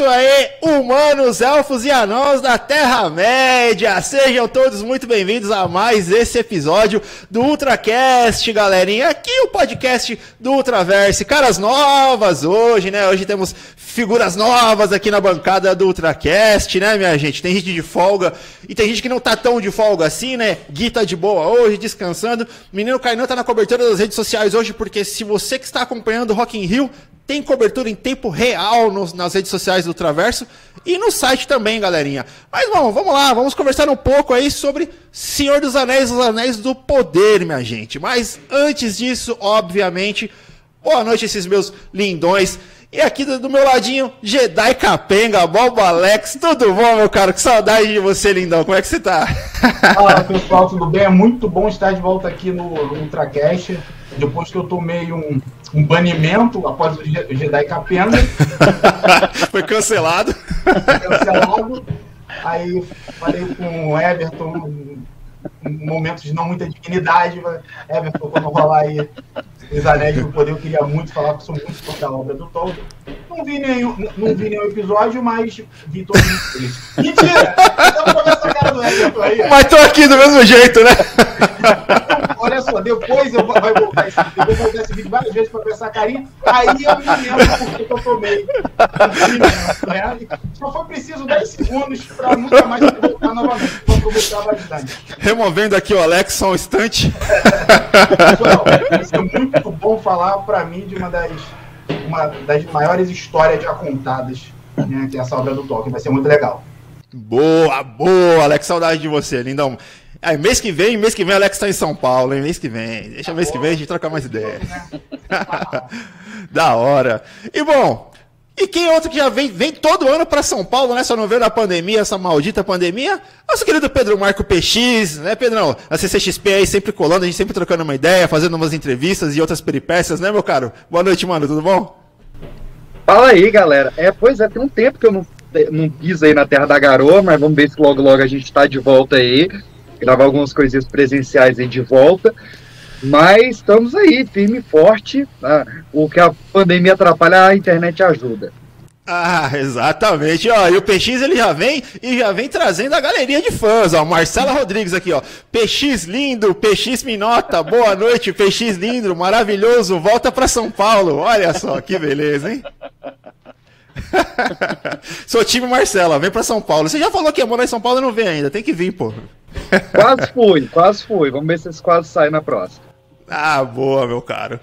isso aí, humanos, elfos e anãos da Terra-média! Sejam todos muito bem-vindos a mais esse episódio do UltraCast, galerinha. Aqui o podcast do Ultraverse. Caras novas hoje, né? Hoje temos figuras novas aqui na bancada do UltraCast, né, minha gente? Tem gente de folga e tem gente que não tá tão de folga assim, né? Gui tá de boa hoje, descansando. Menino Kainan tá na cobertura das redes sociais hoje, porque se você que está acompanhando o Rock in Rio, tem cobertura em tempo real nas redes sociais do Traverso e no site também, galerinha. Mas bom, vamos lá, vamos conversar um pouco aí sobre Senhor dos Anéis, os Anéis do Poder, minha gente. Mas antes disso, obviamente, boa noite esses meus lindões. E aqui do, do meu ladinho, Jedi Capenga, Bobo Alex, tudo bom, meu caro? Que saudade de você, lindão. Como é que você tá? Fala, pessoal, tudo bem? É muito bom estar de volta aqui no Ultracast. Depois que eu tomei um, um banimento após o Jedi Capenga. Foi cancelado. Cancelado. Aí falei com o Everton, momentos de não muita dignidade. Everton, quando rolar aí os Anéis do Poder, eu queria muito falar que sou muito fã da obra do Tolkien. Não vi nenhum, não vi nenhum episódio, mas vi todos eles. Mentira! Eu vou essa cara do Everton aí. Mas tô aqui do mesmo jeito, né? Olha só, depois eu vou, vai voltar esse vídeo. Eu vou voltar esse vídeo várias vezes pra ver essa carinha. Aí eu me lembro porque que eu tomei. Né? Só foi preciso 10 segundos pra nunca mais voltar novamente. Aproveitar bastante. Removendo aqui o Alex só um instante. Pessoal, vai ser muito bom falar pra mim de uma das, uma das maiores histórias já contadas, né, que é essa obra do Tolkien. Vai ser muito legal. Boa, boa, Alex, saudade de você, lindão. Aí, mês que vem, mês que vem, Alex tá em São Paulo, hein? Mês que vem. Deixa mês que vem a gente trocar mais ideia. da hora. E bom, e quem é outro que já vem, vem todo ano para São Paulo, né? Só não veio na pandemia, essa maldita pandemia? Nosso querido Pedro Marco PX, né, Pedrão? A CCXP aí sempre colando, a gente sempre trocando uma ideia, fazendo umas entrevistas e outras peripécias, né, meu caro? Boa noite, mano, tudo bom? Fala aí, galera. É, pois é, tem um tempo que eu não, não piso aí na Terra da Garoa, mas vamos ver se logo logo a gente tá de volta aí. Gravar algumas coisinhas presenciais aí de volta. Mas estamos aí, firme e forte. Né? O que a pandemia atrapalha, a internet ajuda. Ah, exatamente. Ó, e o PX ele já vem e já vem trazendo a galeria de fãs. Ó, Marcela Rodrigues aqui, ó. PX lindo, PX Minota, boa noite, PX lindo, maravilhoso, volta para São Paulo. Olha só que beleza, hein? Sou time Marcela, vem para São Paulo. Você já falou que ia morar em São Paulo e não vem ainda, tem que vir, pô. Quase fui, quase fui. Vamos ver se esse quase sai na próxima. Ah, boa, meu caro.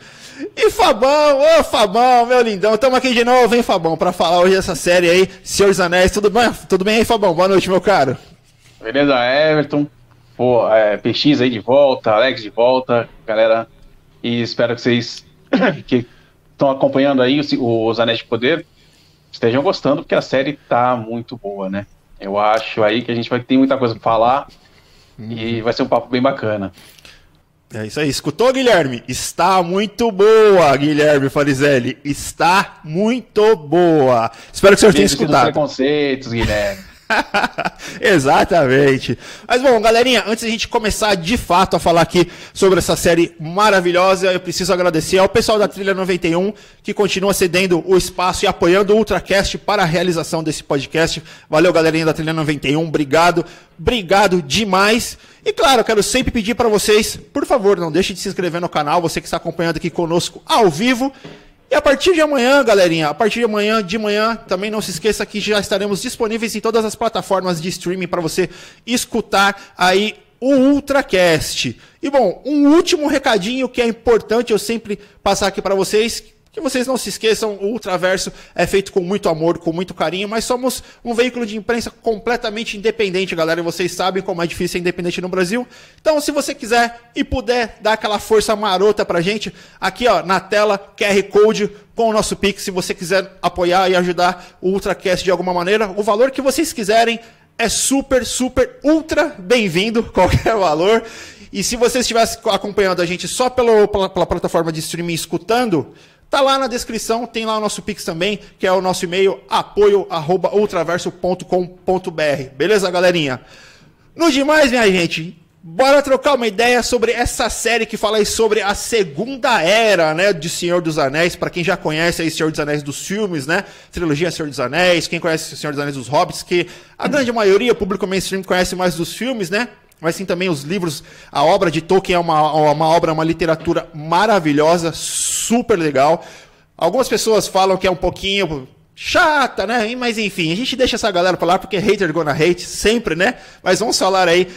E Fabão, ô Fabão, meu lindão, estamos aqui de novo, hein, Fabão, para falar hoje dessa série aí, Senhor dos Anéis. Tudo bem? Tudo bem aí, Fabão? Boa noite, meu caro. Beleza, Everton. Pô, é, PX aí de volta, Alex de volta, galera. E espero que vocês que estão acompanhando aí os, Anéis de Poder estejam gostando, porque a série tá muito boa, né? Eu acho aí que a gente vai ter muita coisa para falar uhum. e vai ser um papo bem bacana. É isso aí. Escutou, Guilherme? Está muito boa, Guilherme Farizelli. Está muito boa. Espero que o senhor tenha escutado. preconceitos, Guilherme. Exatamente. Mas bom, galerinha, antes a gente começar de fato a falar aqui sobre essa série maravilhosa, eu preciso agradecer ao pessoal da Trilha 91 que continua cedendo o espaço e apoiando o Ultracast para a realização desse podcast. Valeu, galerinha da Trilha 91, obrigado. Obrigado demais. E claro, quero sempre pedir para vocês, por favor, não deixe de se inscrever no canal, você que está acompanhando aqui conosco ao vivo. E a partir de amanhã, galerinha, a partir de amanhã, de manhã, também não se esqueça que já estaremos disponíveis em todas as plataformas de streaming para você escutar aí o Ultracast. E bom, um último recadinho que é importante eu sempre passar aqui para vocês, que vocês não se esqueçam, o Ultraverso é feito com muito amor, com muito carinho, mas somos um veículo de imprensa completamente independente, galera. E vocês sabem como é difícil ser independente no Brasil. Então, se você quiser e puder dar aquela força marota pra gente, aqui ó, na tela, QR Code com o nosso Pix, se você quiser apoiar e ajudar o Ultracast de alguma maneira, o valor que vocês quiserem é super, super, ultra bem-vindo, qualquer valor. E se você estivesse acompanhando a gente só pela, pela plataforma de streaming escutando, Tá lá na descrição, tem lá o nosso Pix também, que é o nosso e-mail apoio@ultraverso.com.br. Beleza, galerinha? No demais, minha gente, Bora trocar uma ideia sobre essa série que fala sobre a segunda era, né, de Senhor dos Anéis, para quem já conhece aí Senhor dos Anéis dos filmes, né, trilogia Senhor dos Anéis, quem conhece Senhor dos Anéis dos Hobbits, que a grande maioria, o público mainstream conhece mais dos filmes, né, mas sim também os livros, a obra de Tolkien é uma, uma obra, uma literatura maravilhosa, super legal. Algumas pessoas falam que é um pouquinho chata, né? Mas enfim, a gente deixa essa galera lá porque hater gonna hate, sempre, né? Mas vamos falar aí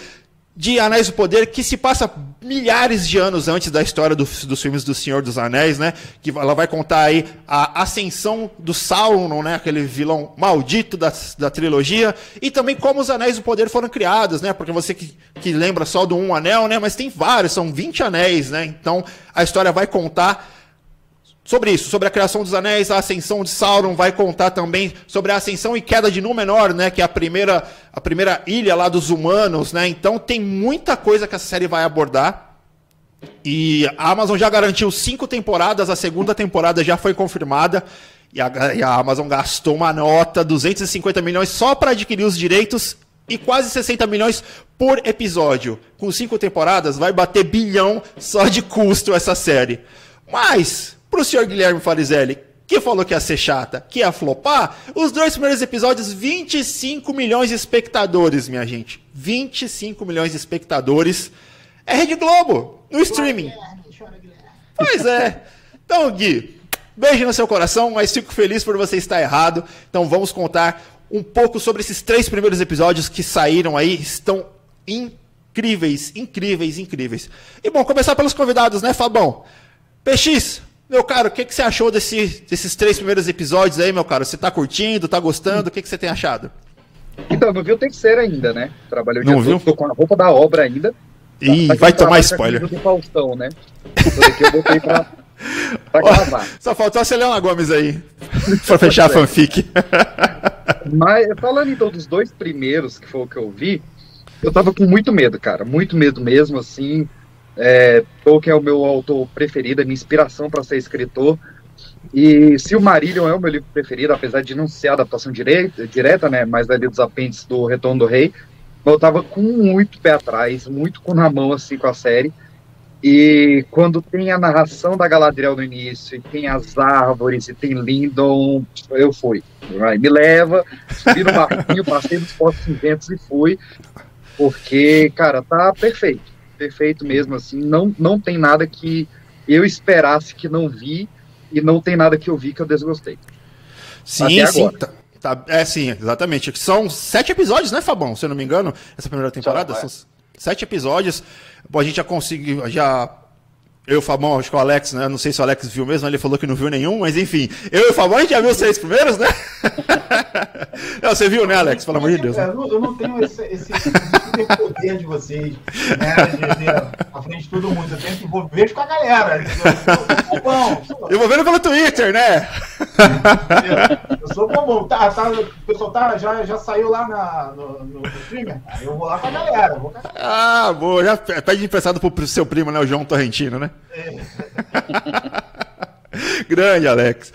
de Anéis do Poder, que se passa milhares de anos antes da história do, dos filmes do Senhor dos Anéis, né? Que ela vai contar aí a ascensão do Sauron, né? Aquele vilão maldito da, da trilogia, e também como os Anéis do Poder foram criados, né? Porque você que, que lembra só do um anel, né? Mas tem vários, são 20 anéis, né? Então a história vai contar sobre isso, sobre a criação dos anéis, a ascensão de Sauron, vai contar também sobre a ascensão e queda de Númenor, né, que é a primeira, a primeira ilha lá dos humanos, né? Então tem muita coisa que essa série vai abordar. E a Amazon já garantiu cinco temporadas, a segunda temporada já foi confirmada. E a, e a Amazon gastou uma nota, 250 milhões, só para adquirir os direitos e quase 60 milhões por episódio. Com cinco temporadas, vai bater bilhão só de custo essa série. Mas, Pro senhor Guilherme Farizelli, que falou que ia ser chata, que ia flopar, os dois primeiros episódios, 25 milhões de espectadores, minha gente. 25 milhões de espectadores. É Rede Globo, no streaming. Pois é. Então, Gui, beijo no seu coração, mas fico feliz por você estar errado. Então vamos contar um pouco sobre esses três primeiros episódios que saíram aí. Estão incríveis, incríveis, incríveis. E bom, começar pelos convidados, né, Fabão? PX, meu caro, o que, que você achou desse, desses três primeiros episódios aí, meu caro? Você tá curtindo, tá gostando? O que, que você tem achado? Então, não viu o terceiro ainda, né? Trabalhei o não viu? tô com a roupa da obra ainda. Ih, tá, vai tomar spoiler. Do Faustão, né? aqui eu botei pra, pra gravar. Só faltou a Selena Gomes aí, pra fechar a fanfic. Mas, falando então dos dois primeiros, que foi o que eu vi, eu tava com muito medo, cara. Muito medo mesmo, assim. É, Tolkien é o meu autor preferido, a minha inspiração para ser escritor. E Silmarillion é o meu livro preferido, apesar de não ser a adaptação direta, direta né, mas ali dos apêndices do Retorno do Rei. Eu tava com muito pé atrás, muito com na mão assim com a série. E quando tem a narração da Galadriel no início, e tem as árvores, e tem Lindon, eu fui. Me leva, subi no barquinho, passei nos postos cinzentos e fui. Porque, cara, tá perfeito perfeito mesmo, assim, não, não tem nada que eu esperasse que não vi e não tem nada que eu vi que eu desgostei. Sim, sim. Tá, tá, é, sim, exatamente. São sete episódios, né, Fabão? Se eu não me engano, essa primeira temporada. São sete episódios. A gente já conseguiu, já eu e o Fabão, acho que o Alex, né? Não sei se o Alex viu mesmo, ele falou que não viu nenhum, mas enfim. Eu e o Fabão, a gente já viu os três primeiros, né? não, você viu, né, Alex? Pelo amor de Deus. Né? Eu não tenho esse, esse, esse poder de vocês, né? De ver à frente de todo mundo. Eu tenho que vou ver com a galera. Eu sou bom. Eu vou vendo pelo Twitter, né? Eu sou bom. Tá, tá, o pessoal tá, já, já saiu lá na, no, no streamer? Eu vou lá com a galera. Vou com a galera. Ah, boa. Já pede emprestado pro seu primo, né? O João Torrentino, né? Grande, Alex.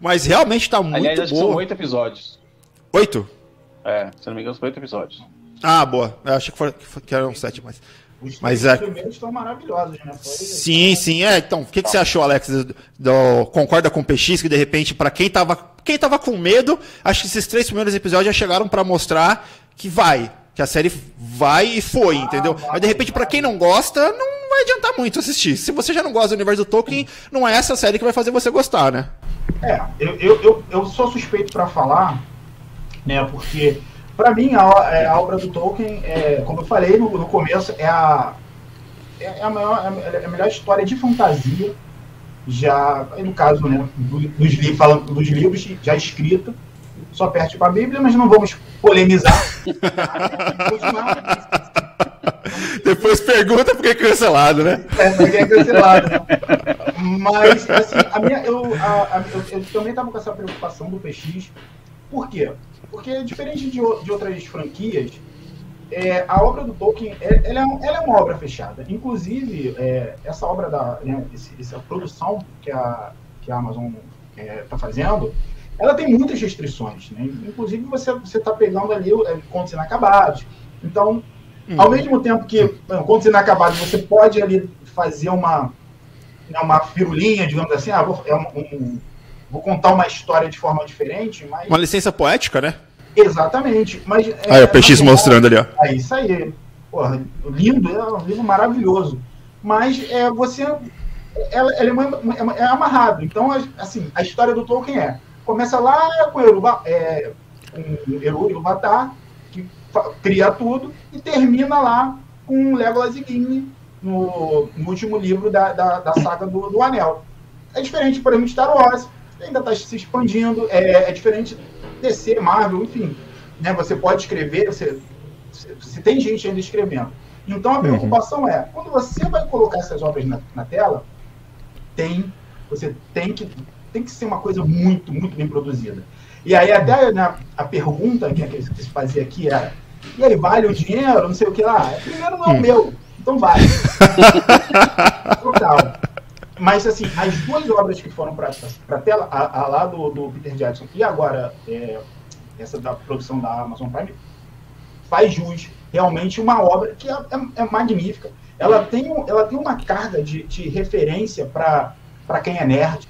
Mas realmente está muito Aliás, acho boa. que são oito episódios. Oito? É, se não me engano, são oito episódios. Ah, boa. Eu achei que, que eram sete, mas. Os mas é. primeiros estão maravilhosos, né? Foi... Sim, sim. É, então, o que, que você achou, Alex? Do, do, concorda com o PX que de repente, para quem tava, quem tava com medo, acho que esses três primeiros episódios já chegaram para mostrar que vai, que a série vai e foi, ah, entendeu? Vai, Mas de repente, para quem não gosta, não vai adiantar muito assistir. Se você já não gosta do universo do Tolkien, não é essa série que vai fazer você gostar, né? É, eu, eu, eu, eu sou suspeito para falar, né? Porque, para mim, a, é, a, obra do Tolkien, é, como eu falei no, no começo, é a, é a, maior, é a melhor história de fantasia já, no caso, né, dos, li, falando, dos livros já escrita, só perde para a Bíblia, mas não vamos polemizar. Depois pergunta porque é cancelado, né? É, porque é cancelado. Mas, assim, a minha, eu, a, a, eu, eu, também estava com essa preocupação do PX. Por quê? Porque, diferente de, de outras franquias, é, a obra do Tolkien é, ela, é, ela é uma obra fechada. Inclusive, é, essa obra da né, esse, essa produção que a, que a Amazon está é, fazendo, ela tem muitas restrições. Né? Inclusive, você está pegando ali é, contos inacabados. Então, Uhum. Ao mesmo tempo que, quando você inacabado, você pode ali fazer uma, né, uma firulinha, digamos assim, ah, vou, é um, um, vou contar uma história de forma diferente, mas... Uma licença poética, né? Exatamente. Mas, aí, é, o PX mostrando ali, ó. É isso aí. Porra, lindo, é um livro maravilhoso. Mas é, você ela, ela é, é, amarrado. Então, assim, a história do Tolkien é começa lá com Eruba, é, um Eru Iluvatar, que cria tudo, e termina lá com Legolas e Gimli no, no último livro da, da, da saga do, do, Anel. É diferente, por exemplo, de Star Wars, ainda está se expandindo, é, é diferente DC, Marvel, enfim. Né, você pode escrever, você, você tem gente ainda escrevendo. Então a uhum. preocupação uhum. é, quando você vai colocar essas obras na, na tela, tem, você tem que, tem que ser uma coisa muito, muito bem produzida. E aí até né, a pergunta que, que se fazia aqui era, e aí, vale o dinheiro? Não sei o que lá. Primeiro não é o hum. meu, então vale. Total. Mas assim, as duas obras que foram para a tela, a, a, lá do, do Peter Jackson e agora é, essa da produção da Amazon Prime, faz jus realmente uma obra que é, é, é magnífica ela tem, ela tem uma carga de, de referência para quem é nerd.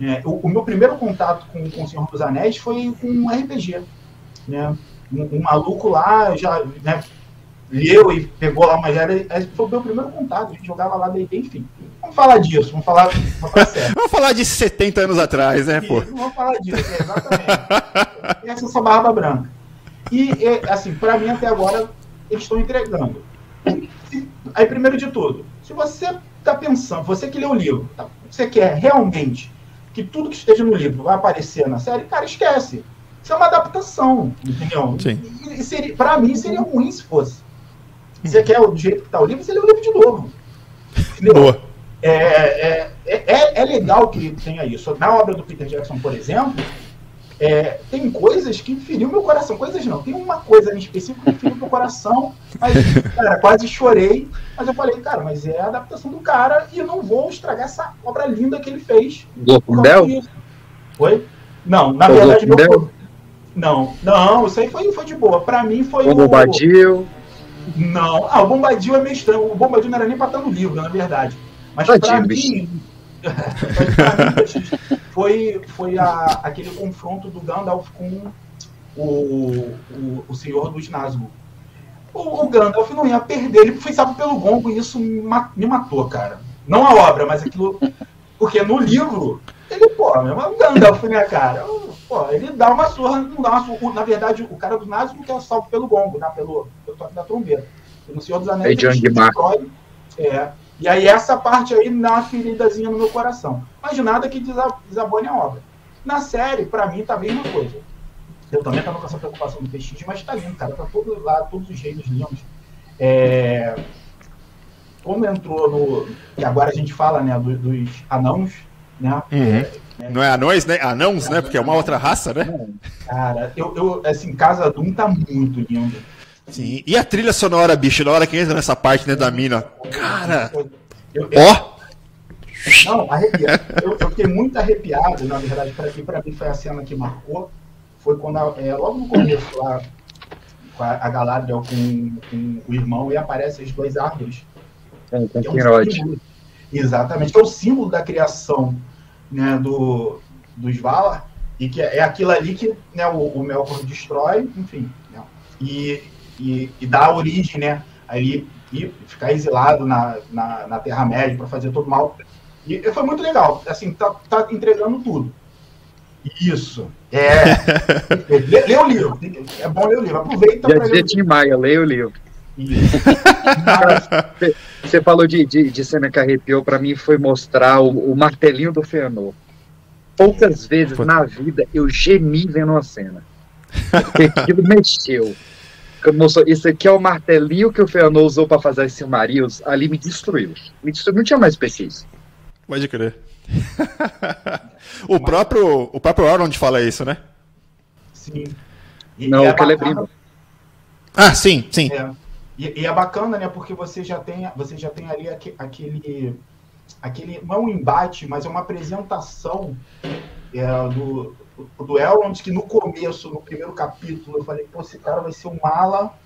É, o, o, meu primeiro contato com, com o Senhor dos Anéis foi com um RPG. Né? Um, um maluco lá já né, leu e pegou lá uma era, foi o meu primeiro contato, a gente jogava lá D&D, enfim. Vamos falar disso, vamos falar, vamos falar vamos falar de 70 anos atrás, né, pô? Vamos falar disso, é, exatamente. Essa é barba branca. E, assim, para mim até agora, eles estão entregando. Aí, primeiro de tudo, se você está pensando, você que lê o livro, tá? você quer realmente que tudo que esteja no livro vai aparecer na série, cara, esquece. Isso é uma adaptação, entendeu? Sim. E, seria, pra mim seria ruim se fosse. Você quer o jeito que está o livro, você lê o livro de novo. Entendeu? Boa. É, é, é, é, legal que tenha isso. Na obra do Peter Jackson, por exemplo, é, tem coisas que feriu meu coração. Coisas não, tem uma coisa em específico que feriu meu coração. Mas, cara, quase chorei. Mas eu falei, cara, mas é a adaptação do cara e eu não vou estragar essa obra linda que ele fez. Glocundel? Foi? Não, na verdade, meu, não, não, isso aí foi, foi de boa. Pra mim foi o. Bombadil. Não, ah, o Bombadil é meio estranho. O Bombadil não era nem pra estar no livro, na verdade. Mas Tadinho, pra mim, foi, foi a, aquele confronto do Gandalf com o, o, o Senhor dos Nazgûl. O, o, Gandalf não ia perder, ele foi salvo pelo gongo e isso me matou, cara. Não a obra, mas aquilo. Porque no livro, ele, pô, é o Gandalf, né, cara? Pô, ele dá uma surra, não dá uma surra. Na verdade, o cara dos Nazgûl quer salvo pelo gongo, né, pelo, pelo toque da trombeta. E no Senhor dos Anéis, ele destrói. É, e aí essa parte aí dá uma feridazinha no meu coração. Mas nada que desabone a obra. Na série, para mim, tá a mesma coisa. Eu também tava com essa preocupação do PX, mas tá lindo, cara. Tá todo lá, todos os reinos lindos. É... Como entrou no. E agora a gente fala, né, dos, dos anãos, né? Uhum. É, Não é anões, né? Anãos, né? Porque é uma outra raça, né? Cara, eu, eu assim, Casa Doom tá muito lindo. Sim. E a trilha sonora, bicho, na hora que entra nessa parte né, da mina. Cara! Ó! Não, arrepiado. Eu, eu, fiquei muito arrepiado, na verdade, para mim, pra mim foi a cena que marcou. Foi quando, é, logo no começo, lá, com a, a Galadriel com, com, o irmão, e aparecem as duas árvores. É, é um símbolo, exatamente, que é o símbolo da criação né, do, dos Valar, e que é, é aquilo ali que né, o, o Melkor destrói, enfim. Né, e, e, e dar origem, né? Ali e ficar exilado na, na, na Terra-média para fazer todo mal. E foi muito legal. Assim, tá, tá entregando tudo. Isso. É. lê, lê, o livro. É bom ler o livro. Aproveita para ler. Tim Maia, leia o livro. Você falou de, de, de, cena que arrepiou, para mim foi mostrar o, o martelinho do Fëanor. Poucas vezes na vida eu gemi vendo a cena. Porque aquilo mexeu. Mostrou, isso aqui é o martelinho que o Fëanor usou para fazer esse Silmarils. Ali me destruiu. Me destruiu. Não tinha mais pesquisa. Pode crer. o, próprio, o próprio Elrond fala isso, né? Sim. E, não, e é o Celebrimbor. Ah, sim, sim. É. E, e, é bacana, né? Porque você já tem, você já tem ali aquele, aquele. Não é um embate, mas é uma apresentação é, do, do Elrond, que no começo, no primeiro capítulo, eu falei, pô, esse cara vai ser um mala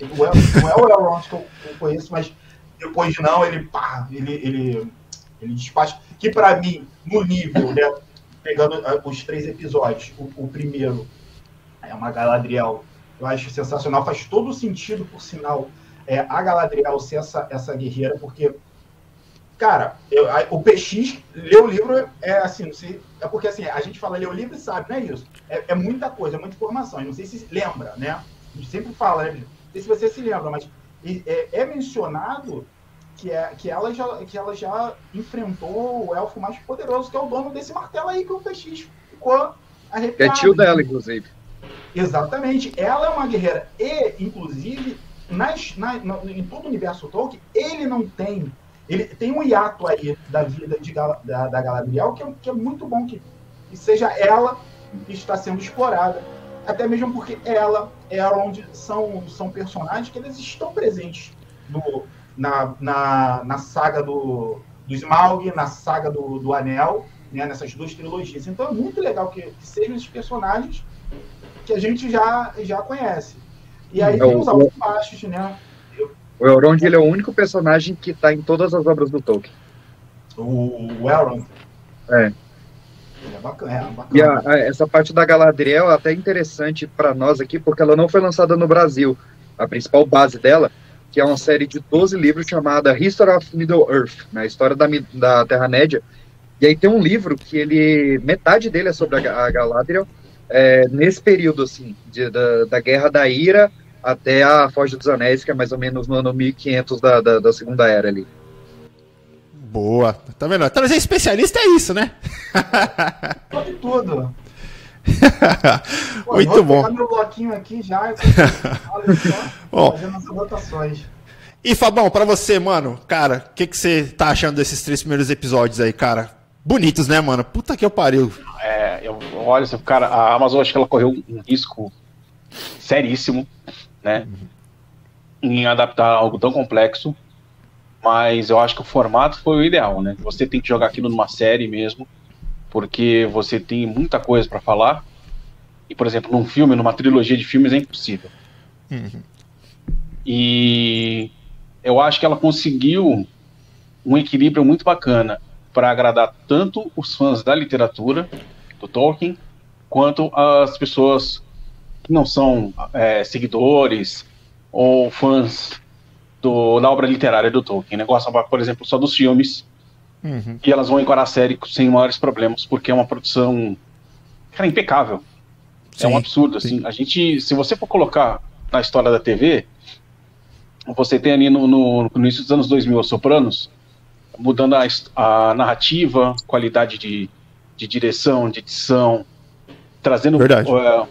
Não é o Elrond que eu, eu conheço, mas depois não, ele, pá, ele, ele, ele despacha. Que para mim, no nível, né, pegando uh, os três episódios, o, o, primeiro é uma Galadriel, eu acho sensacional, faz todo sentido, por sinal, é, a Galadriel ser essa, essa guerreira, porque, cara, eu, a, o PX, ler o livro é assim, não sei, é porque assim, a gente fala ler o livro e sabe, não é isso? É, é muita coisa, é muita informação, eu não sei se lembra, né? A gente sempre fala, né? Não sei se você se lembra, mas é, é mencionado que, é, que, ela já, que ela já enfrentou o elfo mais poderoso, que é o dono desse martelo aí, que o PX ficou arrepiado. É tio dela, inclusive. Exatamente. Ela é uma guerreira. E, inclusive, nas, na, no, em todo o universo Tolkien, ele não tem. Ele tem um hiato aí da vida de, da, da Galadriel que é, que é muito bom que, que seja ela que está sendo explorada. Até mesmo porque ela, é onde são, são personagens que eles estão presentes no, na, na, na saga do, do Smaug, na saga do, do Anel, né, nessas duas trilogias. Então é muito legal que, que sejam esses personagens que a gente já, já conhece. E aí é, tem os altos baixos, né? O Elrond ele é o único personagem que está em todas as obras do Tolkien. O, o Elrond? É. É bacana, é bacana. E a, a, essa parte da Galadriel é até interessante para nós aqui, porque ela não foi lançada no Brasil. A principal base dela que é uma série de 12 livros chamada History of Middle Earth, né, história da, da Terra-média. E aí tem um livro que ele, metade dele é sobre a, a Galadriel, é, nesse período, assim, de, da, da Guerra da Ira até a Foz dos Anéis, que é mais ou menos no ano 1500 da, da, da Segunda Era ali. Boa. Tá vendo? Trazer especialista é isso, né? Pode tudo. Pô, Muito bom. Vou meu bloquinho aqui já. Bom, fazendo as anotações. E Fabão, para você, mano, cara, o que, que você tá achando desses três primeiros episódios aí, cara? Bonitos, né, mano? Puta que eu pariu. É, eu, olha, cara, a Amazon acho que ela correu um risco seríssimo, né? Uhum. Em adaptar algo tão complexo. Mas eu acho que o formato foi o ideal, né? Você tem que jogar aquilo numa série mesmo porque você tem muita coisa para falar. E, por exemplo, num filme, numa trilogia de filmes, é impossível. Uhum. E eu acho que ela conseguiu um equilíbrio muito bacana para agradar tanto os fãs da literatura, do Tolkien, quanto as pessoas que não são é, seguidores ou fãs do, da obra literária do Tolkien. Negócio, por exemplo, só dos filmes Uhum. E elas vão encarar a série sem maiores problemas, porque é uma produção, cara, impecável. Sim, é um absurdo, sim. assim. A gente, se você for colocar na história da TV, você tem ali no, no, no início dos anos 2000 os Sopranos, mudando a, a narrativa, qualidade de, de direção, de edição, trazendo uh,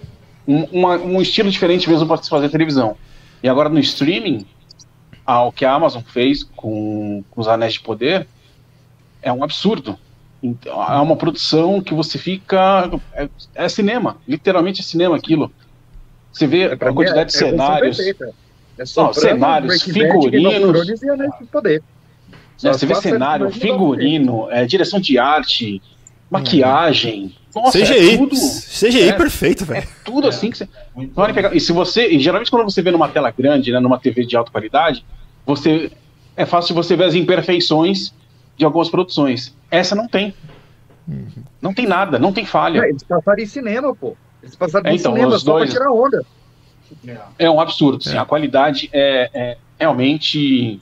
um, uma, um estilo diferente mesmo para se fazer televisão. E agora no streaming, ao que a Amazon fez com, com os Anéis de Poder, é um absurdo. Então, é uma produção que você fica. É, é cinema, literalmente é cinema aquilo. Você vê é, a quantidade é, de cenários. É não, cenários, figurinos. É, você vê cenário, figurino, é, direção de arte, maquiagem. Nossa, CGI, é tudo, CGI é, perfeito, velho. É tudo assim que você. E se você, e geralmente quando você vê numa tela grande, né, numa TV de alta qualidade, você é fácil você ver as imperfeições de algumas produções. Essa não tem. Uhum. Não tem nada, não tem falha. É, eles passaram em cinema, pô. Eles passaram é, em então, cinema só dois... pra tirar onda. É um absurdo, sim. É. A qualidade é, é, realmente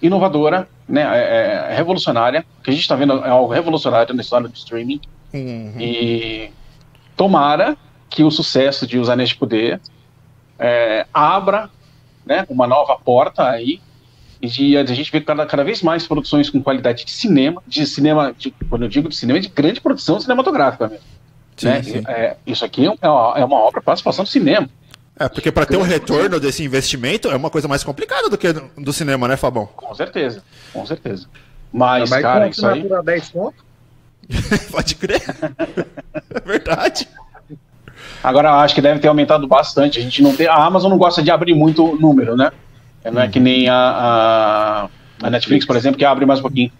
inovadora, né? É, é revolucionária. O que a gente está vendo é algo revolucionário na história do streaming. Uhum. E tomara que o sucesso de Os Anéis de Poder é, abra né, uma nova porta aí e de, a gente vê cada, cada vez mais produções com qualidade de cinema, de cinema, de, quando eu digo de cinema, é de grande produção cinematográfica mesmo. Sim, né? sim. É, isso aqui é uma, é uma obra participação do cinema. É, porque para ter um retorno desse investimento é uma coisa mais complicada do que do, cinema, né, Fabão? Com certeza, com certeza. Mas, Mas cara, isso aí. 10 Pode crer. é verdade. Agora acho que deve ter aumentado bastante. A gente não tem. A Amazon não gosta de abrir muito número, né? Não é que nem a, a, a, Netflix, por exemplo, que abre mais um pouquinho.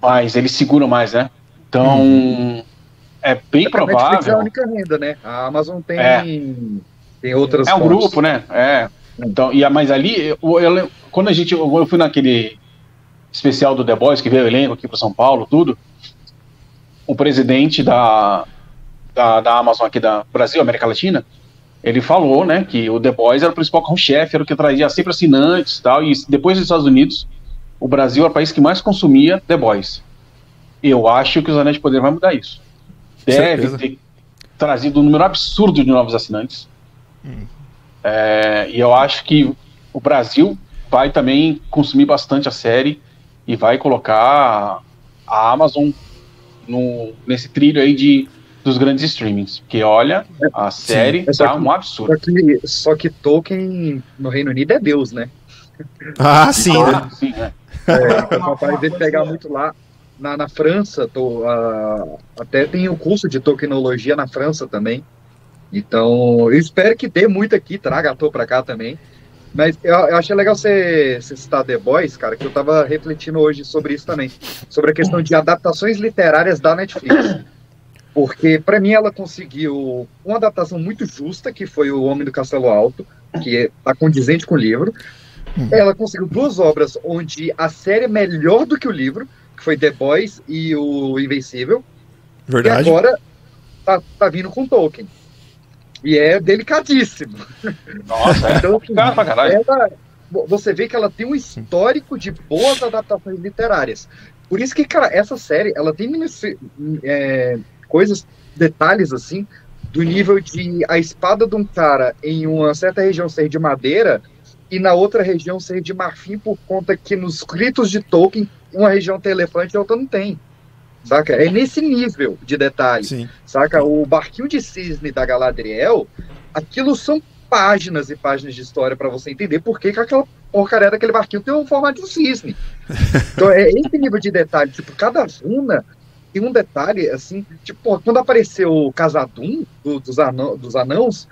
Mas eles seguram mais, né? Então, uhum. é bem é provável. A Netflix é a única renda, né? A Amazon tem, é. Tem outras. É um fontes. grupo, né? É. Então, e, mas ali, eu, eu, quando a gente. Eu fui naquele especial do The Boys, que veio o elenco aqui para São Paulo, tudo. O presidente da, da, da Amazon aqui da Brasil, América Latina, ele falou, né, que o The Boys era o principal carro-chefe, era o que trazia sempre assinantes e tal, e depois dos Estados Unidos, o Brasil era o país que mais consumia The Boys. Eu acho que os Anéis de Poder vai mudar isso. Deve Certeza. ter trazido um número absurdo de novos assinantes. Hum. É, e eu acho que o Brasil vai também consumir bastante a série e vai colocar a Amazon no, nesse trilho aí de dos grandes streamings. Porque olha, a série Sim, é tá que, um absurdo. Só que, só que Tolkien no Reino Unido é Deus, né? Ah, sim. Então, sim é. É, o papai dele pegar muito lá. Na, na França, tô, uh, até tem o curso de toknologia na França também. Então, eu espero que dê muito aqui, traga ator pra cá também. Mas eu, eu achei legal você, você citar The Boys, cara, que eu tava refletindo hoje sobre isso também. Sobre a questão de adaptações literárias da Netflix. Porque, para mim, ela conseguiu uma adaptação muito justa, que foi O Homem do Castelo Alto, que está condizente com o livro. Ela conseguiu duas obras onde a série é melhor do que o livro, que foi The Boys e o Invencível. Verdade. E agora tá, tá vindo com Tolkien. E é delicadíssimo. Nossa, é então, assim, pra caralho. Ela, você vê que ela tem um histórico de boas adaptações literárias. Por isso que, cara, essa série, ela tem é, coisas, detalhes assim, do nível de a espada de um cara em uma certa região ser de madeira e na outra região ser de marfim por conta que nos escritos de Tolkien uma região tem elefante e a outra não tem. Saca? É nesse nível de detalhe. Sim. Saca? O barquinho de cisne da Galadriel, aquilo são páginas e páginas de história para você entender por que, que aquela porcaria daquele barquinho tem um formato de um cisne. Então é esse nível de detalhe. Tipo, cada runa tem um detalhe, assim, tipo, quando apareceu o Casadum do, dos, anão, dos anãos,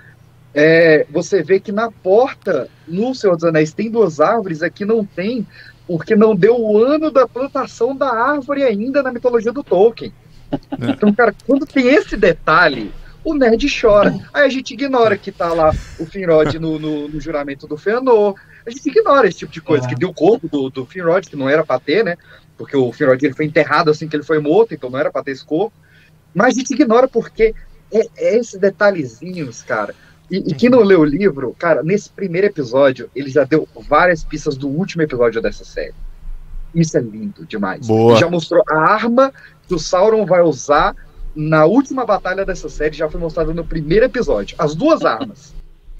é, você vê que na porta, no Senhor dos Anéis, tem duas árvores, aqui não tem, porque não deu o ano da plantação da árvore ainda na mitologia do Tolkien. É. Então, cara, quando tem esse detalhe, o nerd chora. Aí a gente ignora que tá lá o Finrod no, no, no juramento do Fëanor. A gente ignora esse tipo de coisa, é. que deu o corpo do, do Finrod, que não era pra ter, né? Porque o Finrod ele foi enterrado assim que ele foi morto, então não era pra ter esse corpo. Mas a gente ignora porque é, é esses detalhezinhos, cara. E, e quem não leu o livro, cara, nesse primeiro episódio, ele já deu várias pistas do último episódio dessa série. Isso é lindo demais. Boa. Já mostrou a arma que o Sauron vai usar na última batalha dessa série, já foi mostrada no primeiro episódio. As duas armas.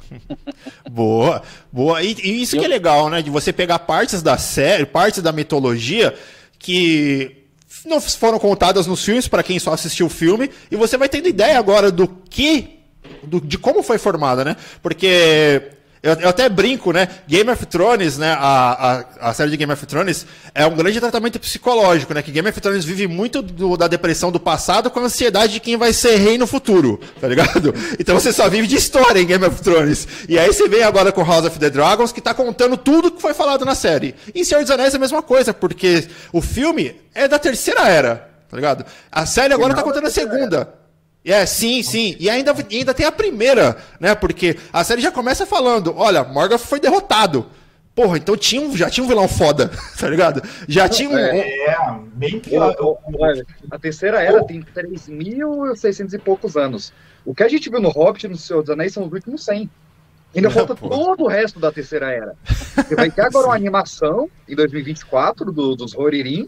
boa, boa. E, e isso Eu... que é legal, né? De você pegar partes da série, partes da mitologia que não foram contadas nos filmes, para quem só assistiu o filme, e você vai tendo ideia agora do que do, de como foi formada, né? Porque eu, eu, até brinco, né? Game of Thrones, né? A, a, a, série de Game of Thrones é um grande tratamento psicológico, né? Que Game of Thrones vive muito do, da depressão do passado com a ansiedade de quem vai ser rei no futuro, tá ligado? Então você só vive de história em Game of Thrones. E aí você vem agora com House of the Dragons, que tá contando tudo que foi falado na série. E em Senhor dos Anéis é a mesma coisa, porque o filme é da terceira era, tá ligado? A série agora tá contando a segunda. É, sim, sim. E ainda, ainda tem a primeira, né? Porque a série já começa falando: olha, Morgoth foi derrotado. Porra, então tinha um, já tinha um vilão foda, tá ligado? Já tinha um. É, é bem pior. A terceira era tem 3.600 e poucos anos. O que a gente viu no Hobbit no Senhor dos Anéis são os últimos 100. Ainda falta todo o resto da terceira era. Você vai ter agora uma animação em 2024 do, dos Roririm.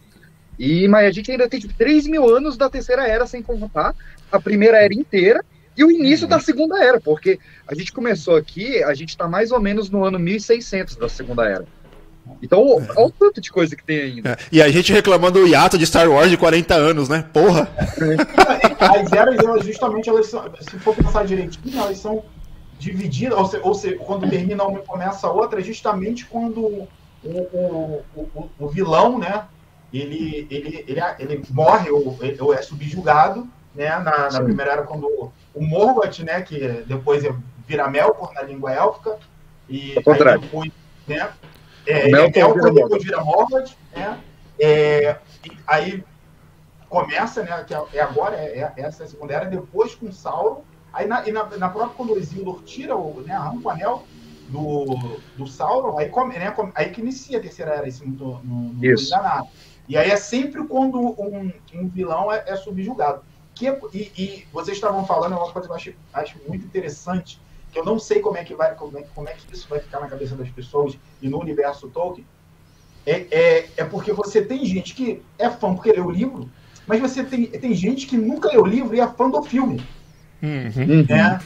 E, mas a gente ainda tem tipo, 3 mil anos da terceira era sem contar a primeira era inteira e o início uhum. da segunda era, porque a gente começou aqui, a gente está mais ou menos no ano 1600 da segunda era. Então, é. olha o tanto de coisa que tem ainda. É. E a gente reclamando do hiato de Star Wars de 40 anos, né? Porra! As eras, elas, justamente, elas são, se for pensar direitinho, elas são divididas, ou seja, ou seja quando termina uma e começa a outra, é justamente quando o, o, o, o vilão, né? Ele, ele, ele, ele morre ou, ou é subjugado né? Na, na primeira era quando o Morgoth, né? Que depois vira Melkor na língua élfica. E aí depois, né? É, Melkor, Melkor depois vira Morgoth, né? É, aí começa, né? Que é, é agora, é, é, essa é segunda era, depois com Sauron. Aí na, e na, na própria quando o Isildur tira o, né, arranca o anel, do, do Sauron, aí, come, né, aí que inicia a terceira era, esse não no, Isso. E aí é sempre quando um, um vilão é, é subjugado. Que, e, e, vocês estavam falando, é uma coisa que eu acho, acho muito interessante, que eu não sei como é que vai, como é, como é que isso vai ficar na cabeça das pessoas e no universo Tolkien, é, é, é porque você tem gente que é fã porque leu o livro, mas você tem, tem gente que nunca leu o livro e é fã do filme. Uhum. Né?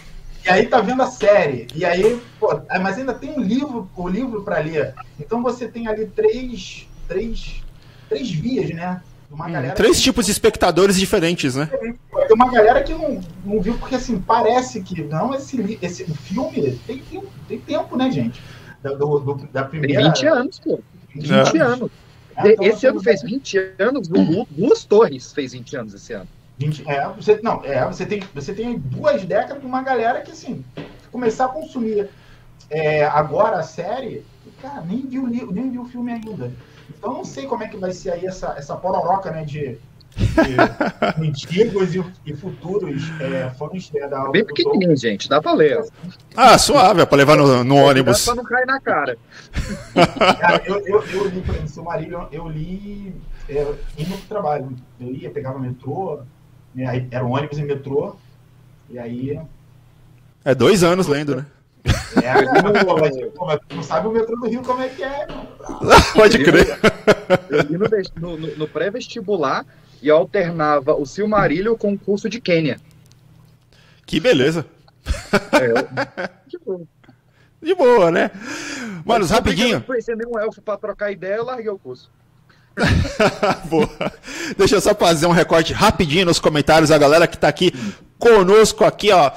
E aí tá vendo a série. E aí, pô, é, mas ainda tem um livro, o livro para ler. Então você tem ali três, três, três vias, né? Uma hum, três que... tipos de espectadores diferentes, né? Tem uma galera que não, não viu, porque assim, parece que não, esse, esse o filme tem, tem, tem tempo, né, gente? Do, do, da primeira. Tem 20 anos, pô. 20 é. anos. É, então, esse ano fez 20 anos, Duas Torres fez 20 anos esse ano. 20, é, você, não, é, você tem, você tem duas décadas de uma galera que, assim, começar a consumir é, agora a série, cara, nem viu, nem viu o filme ainda. Então não sei como é que vai ser aí essa, essa pororoca, né, de, de antigos e, e, futuros é, fãs né, da Bem pequenininho, gente, dá pra ler. Ah, suave, é pra levar no, no ônibus. Dá pra não cair na cara. cara eu, eu, eu, li, por exemplo, marido, eu li é, indo pro trabalho. Eu ia, pegava metrô, né, era um ônibus e metrô, e aí... É dois anos lendo, né? É, mas, não sabe o metrô do Rio como é que é. Pode crer. Eu no, no, no pré-vestibular e alternava o Silmarillion com o curso de Quênia. Que beleza. É, de boa. De boa, né? Mano, rapidinho. Eu não conhecia nenhum elfo pra trocar ideia, eu larguei o curso. Boa. Deixa eu só fazer um recorte rapidinho nos comentários. A galera que tá aqui conosco aqui, ó.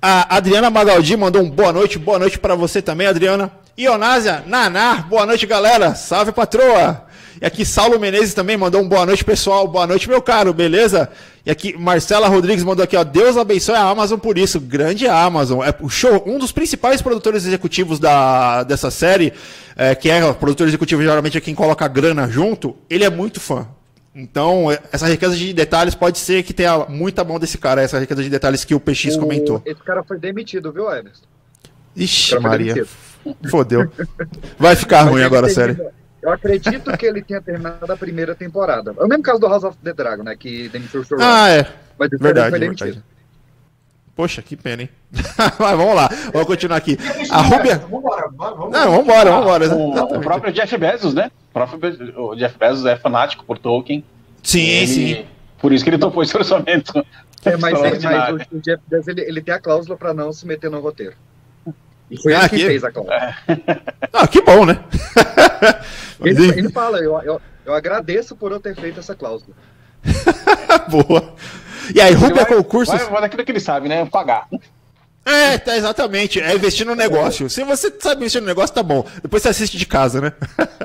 A Adriana Magaldi mandou um boa noite, boa noite para você também, Adriana. Ionásia Naná, boa noite, galera. Salve, patroa. E aqui Saulo Menezes também mandou um boa noite, pessoal. Boa noite, meu caro, beleza? E aqui Marcela Rodrigues mandou aqui, ó. Deus abençoe a Amazon por isso. Grande Amazon. É o show, um dos principais produtores executivos da, dessa série, é, que é o produtor executivo geralmente é quem coloca grana junto, ele é muito fã. Então, é, essa riqueza de detalhes pode ser que tenha muita mão desse cara, essa riqueza de detalhes que o PX o... comentou. Esse cara foi demitido, viu, Everson? Ixi, Maria. Fodeu. Vai ficar ruim agora, sério. Eu acredito que ele tenha terminado a primeira temporada. É o mesmo caso do House of the Dragon, né? Que demitiu o showrunner. Ah, é. Mas verdade, foi demitido. Verdade. Poxa, que pena, hein? Mas vamos lá, vamos continuar aqui. A Rubia. Vambora, vambora. Não, vambora, vambora. O, o, próprio Jeff Bezos, né? O próprio o Jeff Bezos é fanático por Tolkien. Sim, ele, sim. Por isso que ele topou esse orçamento. É, mas, é, mas o, o, Jeff Bezos ele, ele tem a cláusula para não se meter no roteiro. E foi ah, ele que, que fez a cláusula. É. Ah, que bom, né? ele, ele fala, eu, eu, eu agradeço por eu ter feito essa cláusula. Boa. E aí, Rubia Concursos. Vai, vai daquilo que ele sabe, né? Pagar. É, tá, exatamente. É investir no negócio. Se você sabe investir no negócio, tá bom. Depois você assiste de casa, né?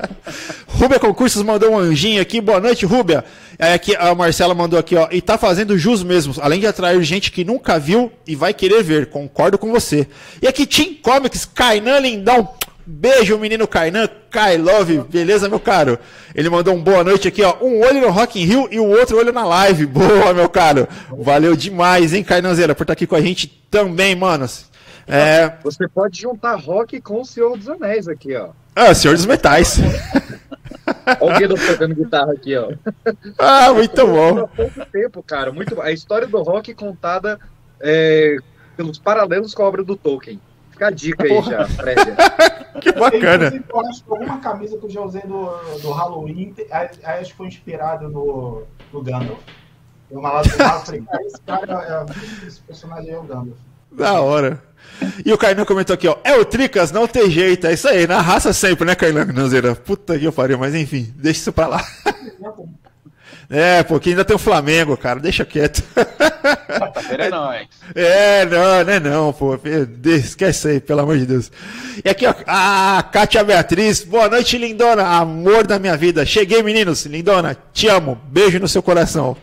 Rúbia Concursos mandou um anjinho aqui. Boa noite, Rúbia. É, aqui, a Marcela mandou aqui, ó. E tá fazendo jus mesmo. Além de atrair gente que nunca viu e vai querer ver. Concordo com você. E aqui, Team Comics, Kainan Lindão. Beijo, menino Kainan, Kai Love, beleza, meu caro? Ele mandou um boa noite aqui, ó. Um olho no Rock in Rio e o outro olho na live. Boa, meu caro. Valeu demais, hein, Kainanzeira, por estar aqui com a gente também, manos. É... Você pode juntar rock com o Senhor dos Anéis aqui, ó. Ah, Senhor dos Metais. Olha o Guido tocando guitarra aqui, ó. Ah, muito bom. Há pouco tempo, cara. Muito... A história do rock contada é, pelos paralelos com a obra do Tolkien. Fica a dica aí Porra. já, prévia. que bacana. Eu, eu acho que alguma camisa que eu já usei do, do Halloween, acho que foi inspirado no, no Gandalf. Eu uma lá do esse cara, é, esse personagem é o Gandalf. Da hora. E o Kainan comentou aqui, ó. É o Tricas, não tem jeito. É isso aí, na raça sempre, né, Kainan? Nanzeira? Puta que eu faria, mas enfim, deixa isso pra lá. É, porque ainda tem o Flamengo, cara, deixa quieto. É nóis. É, não, não é não, pô. Esquece aí, pelo amor de Deus. E aqui, ó, a Kátia Beatriz. Boa noite, lindona. Amor da minha vida. Cheguei, meninos. Lindona, te amo. Beijo no seu coração.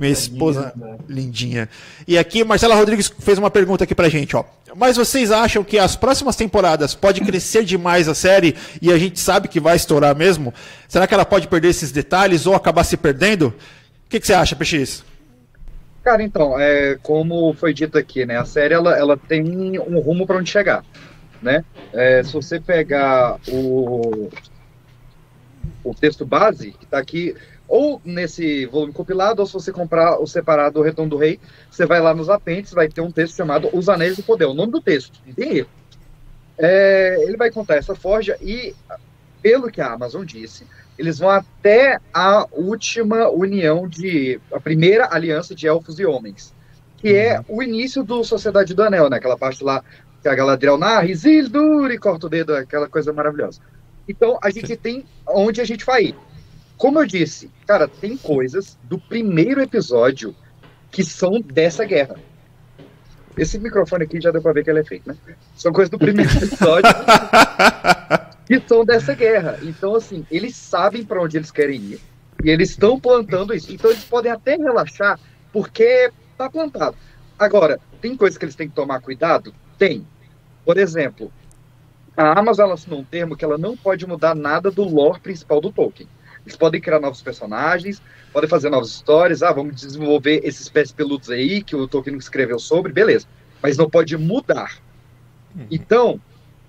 Minha esposa lindinha. E aqui, Marcela Rodrigues fez uma pergunta aqui pra gente, ó. Mas vocês acham que as próximas temporadas pode crescer demais a série e a gente sabe que vai estourar mesmo? Será que ela pode perder esses detalhes ou acabar se perdendo? O que, que você acha, PX? Cara, então, é, como foi dito aqui, né? A série ela, ela tem um rumo para onde chegar. né? É, se você pegar o, o texto base, que está aqui, ou nesse volume compilado, ou se você comprar o separado o Retorno do Rei, você vai lá nos apêndices, vai ter um texto chamado Os Anéis do Poder, o nome do texto, não tem erro. É, ele vai contar essa forja e, pelo que a Amazon disse, eles vão até a última união de. a primeira aliança de elfos e homens, que é uhum. o início do Sociedade do Anel, né? Aquela parte lá que a Galadriel narra, Isildur, e corta o dedo, aquela coisa maravilhosa. Então, a gente Sim. tem onde a gente vai ir. Como eu disse, cara, tem coisas do primeiro episódio que são dessa guerra. Esse microfone aqui já deu pra ver que ele é feito, né? São coisas do primeiro episódio que são dessa guerra. Então, assim, eles sabem para onde eles querem ir. E eles estão plantando isso. Então, eles podem até relaxar, porque tá plantado. Agora, tem coisas que eles têm que tomar cuidado? Tem. Por exemplo, a Amazon assinou um termo que ela não pode mudar nada do lore principal do Tolkien. Eles podem criar novos personagens, podem fazer novas histórias, ah, vamos desenvolver esses pés peludos aí que o Tolkien escreveu sobre, beleza. Mas não pode mudar. Uhum. Então,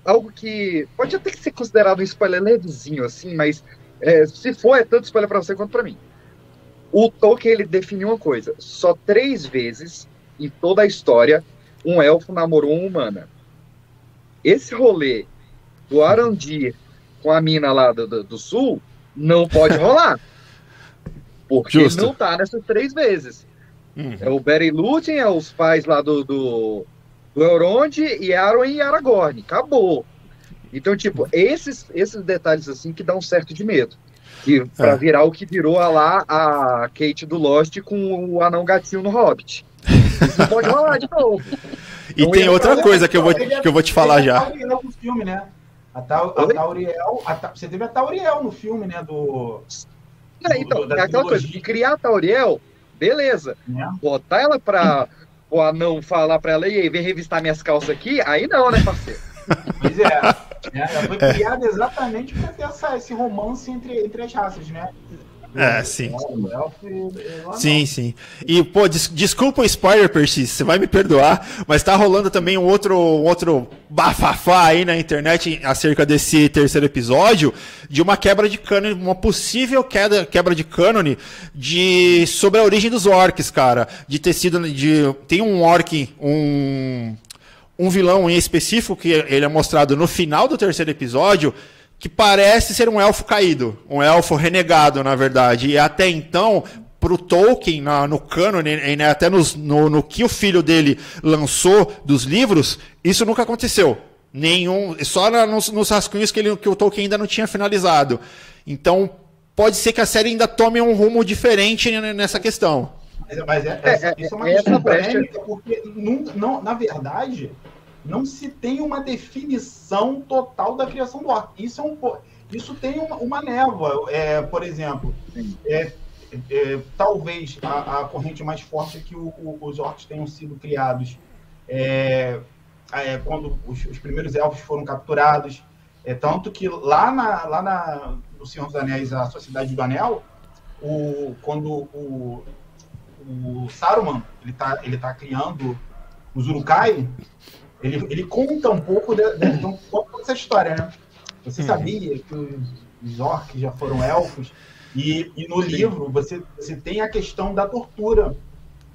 algo que pode até ser considerado um spoiler levezinho, assim, mas é, se for, é tanto spoiler para você quanto para mim. O Tolkien ele definiu uma coisa: só três vezes em toda a história um elfo namorou uma humana. Esse rolê do Arandir com a mina lá do, do, do sul não pode rolar. Porque Justo. não tá nessas três vezes. Uhum. É o Beren Lúthien, é os pais lá do, do do Elrond e Arwen e Aragorn. Acabou. Então, tipo, esses, esses detalhes assim que dão um certo de medo. Que, pra é. virar o que virou a lá a Kate do Lost com o anão gatinho no Hobbit. Isso pode rolar de novo. E então, tem outra coisa que eu vou, que eu vou te falar já. Filme, né? A, Ta a Tauriel, a Ta você teve a Tauriel no filme, né? Do. Não, então, do, é aquela coisa, criar a Tauriel, beleza. É. Botar ela pra o anão falar pra ela, e aí, vem revistar minhas calças aqui, aí não, né, parceiro? Pois é. Né? Ela foi é. criada exatamente para ter essa, esse romance entre, entre as raças, né? É, sim. Sim, sim. E, pô, des desculpa o spoiler, Percy, você vai me perdoar, mas tá rolando também um outro, um outro bafafá aí na internet acerca desse terceiro episódio, de uma quebra de cânone, uma possível queda, quebra de cânone de, sobre a origem dos orcs, cara. De ter sido, de, tem um orc, um, um vilão em específico que ele é mostrado no final do terceiro episódio, que parece ser um elfo caído, um elfo renegado, na verdade. E até então, para o Tolkien, na, no cânone, né, até nos, no, no que o filho dele lançou dos livros, isso nunca aconteceu. Nenhum, só na, nos, nos rascunhos que, ele, que o Tolkien ainda não tinha finalizado. Então, pode ser que a série ainda tome um rumo diferente nessa questão. Mas, mas é, é, é, isso é uma questão polêmica, porque, não, não, na verdade, não se tem uma definição total da criação do orc. Isso, é um, isso tem uma, uma névoa. É, por exemplo, é, é, talvez a, a, corrente mais forte é que o, o, os orcs tenham sido criados é, é, quando os, os, primeiros elfos foram capturados. É, tanto que lá, na, lá na, no Senhor dos Anéis, a Sociedade do Anel, o, quando o, o Saruman ele está ele tá criando os Urukai, ele, ele conta um pouco de, de, de um pouco dessa história, né? Você uhum. sabia que os, orcs já foram elfos? E, e no Sim. livro você, você tem a questão da tortura,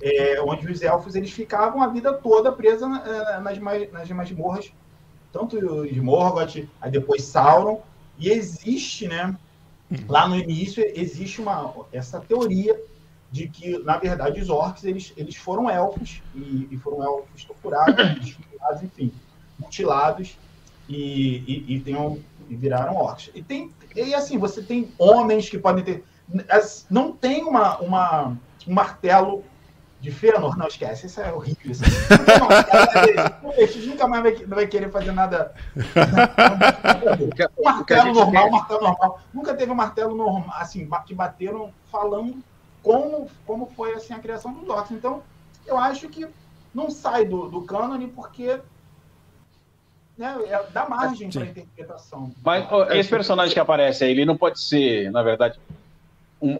é, onde os elfos eles ficavam a vida toda presos é, nas, nas masmorras, tanto de Morgoth, aí depois Sauron, e existe, né? Uhum. Lá no início existe uma essa teoria de que, na verdade, os orcs eles, eles foram elfos e, e foram elfos torturados, enfim, mutilados e, e, e, tenham, e viraram orcs. E, tem, e assim, você tem homens que podem ter. Não tem uma, uma, um martelo de Fëanor, não esquece, isso é horrível. Isso. O nunca mais vai, vai, querer fazer nada. Um martelo normal, um martelo normal. Nunca teve um martelo normal, assim, que bateram falando como, como foi assim, a criação dos orcs. Então, eu acho que não sai do, do cânone porque né, é, dá margem para interpretação. Mas esse personagem que aparece aí, ele não pode ser, na verdade, um,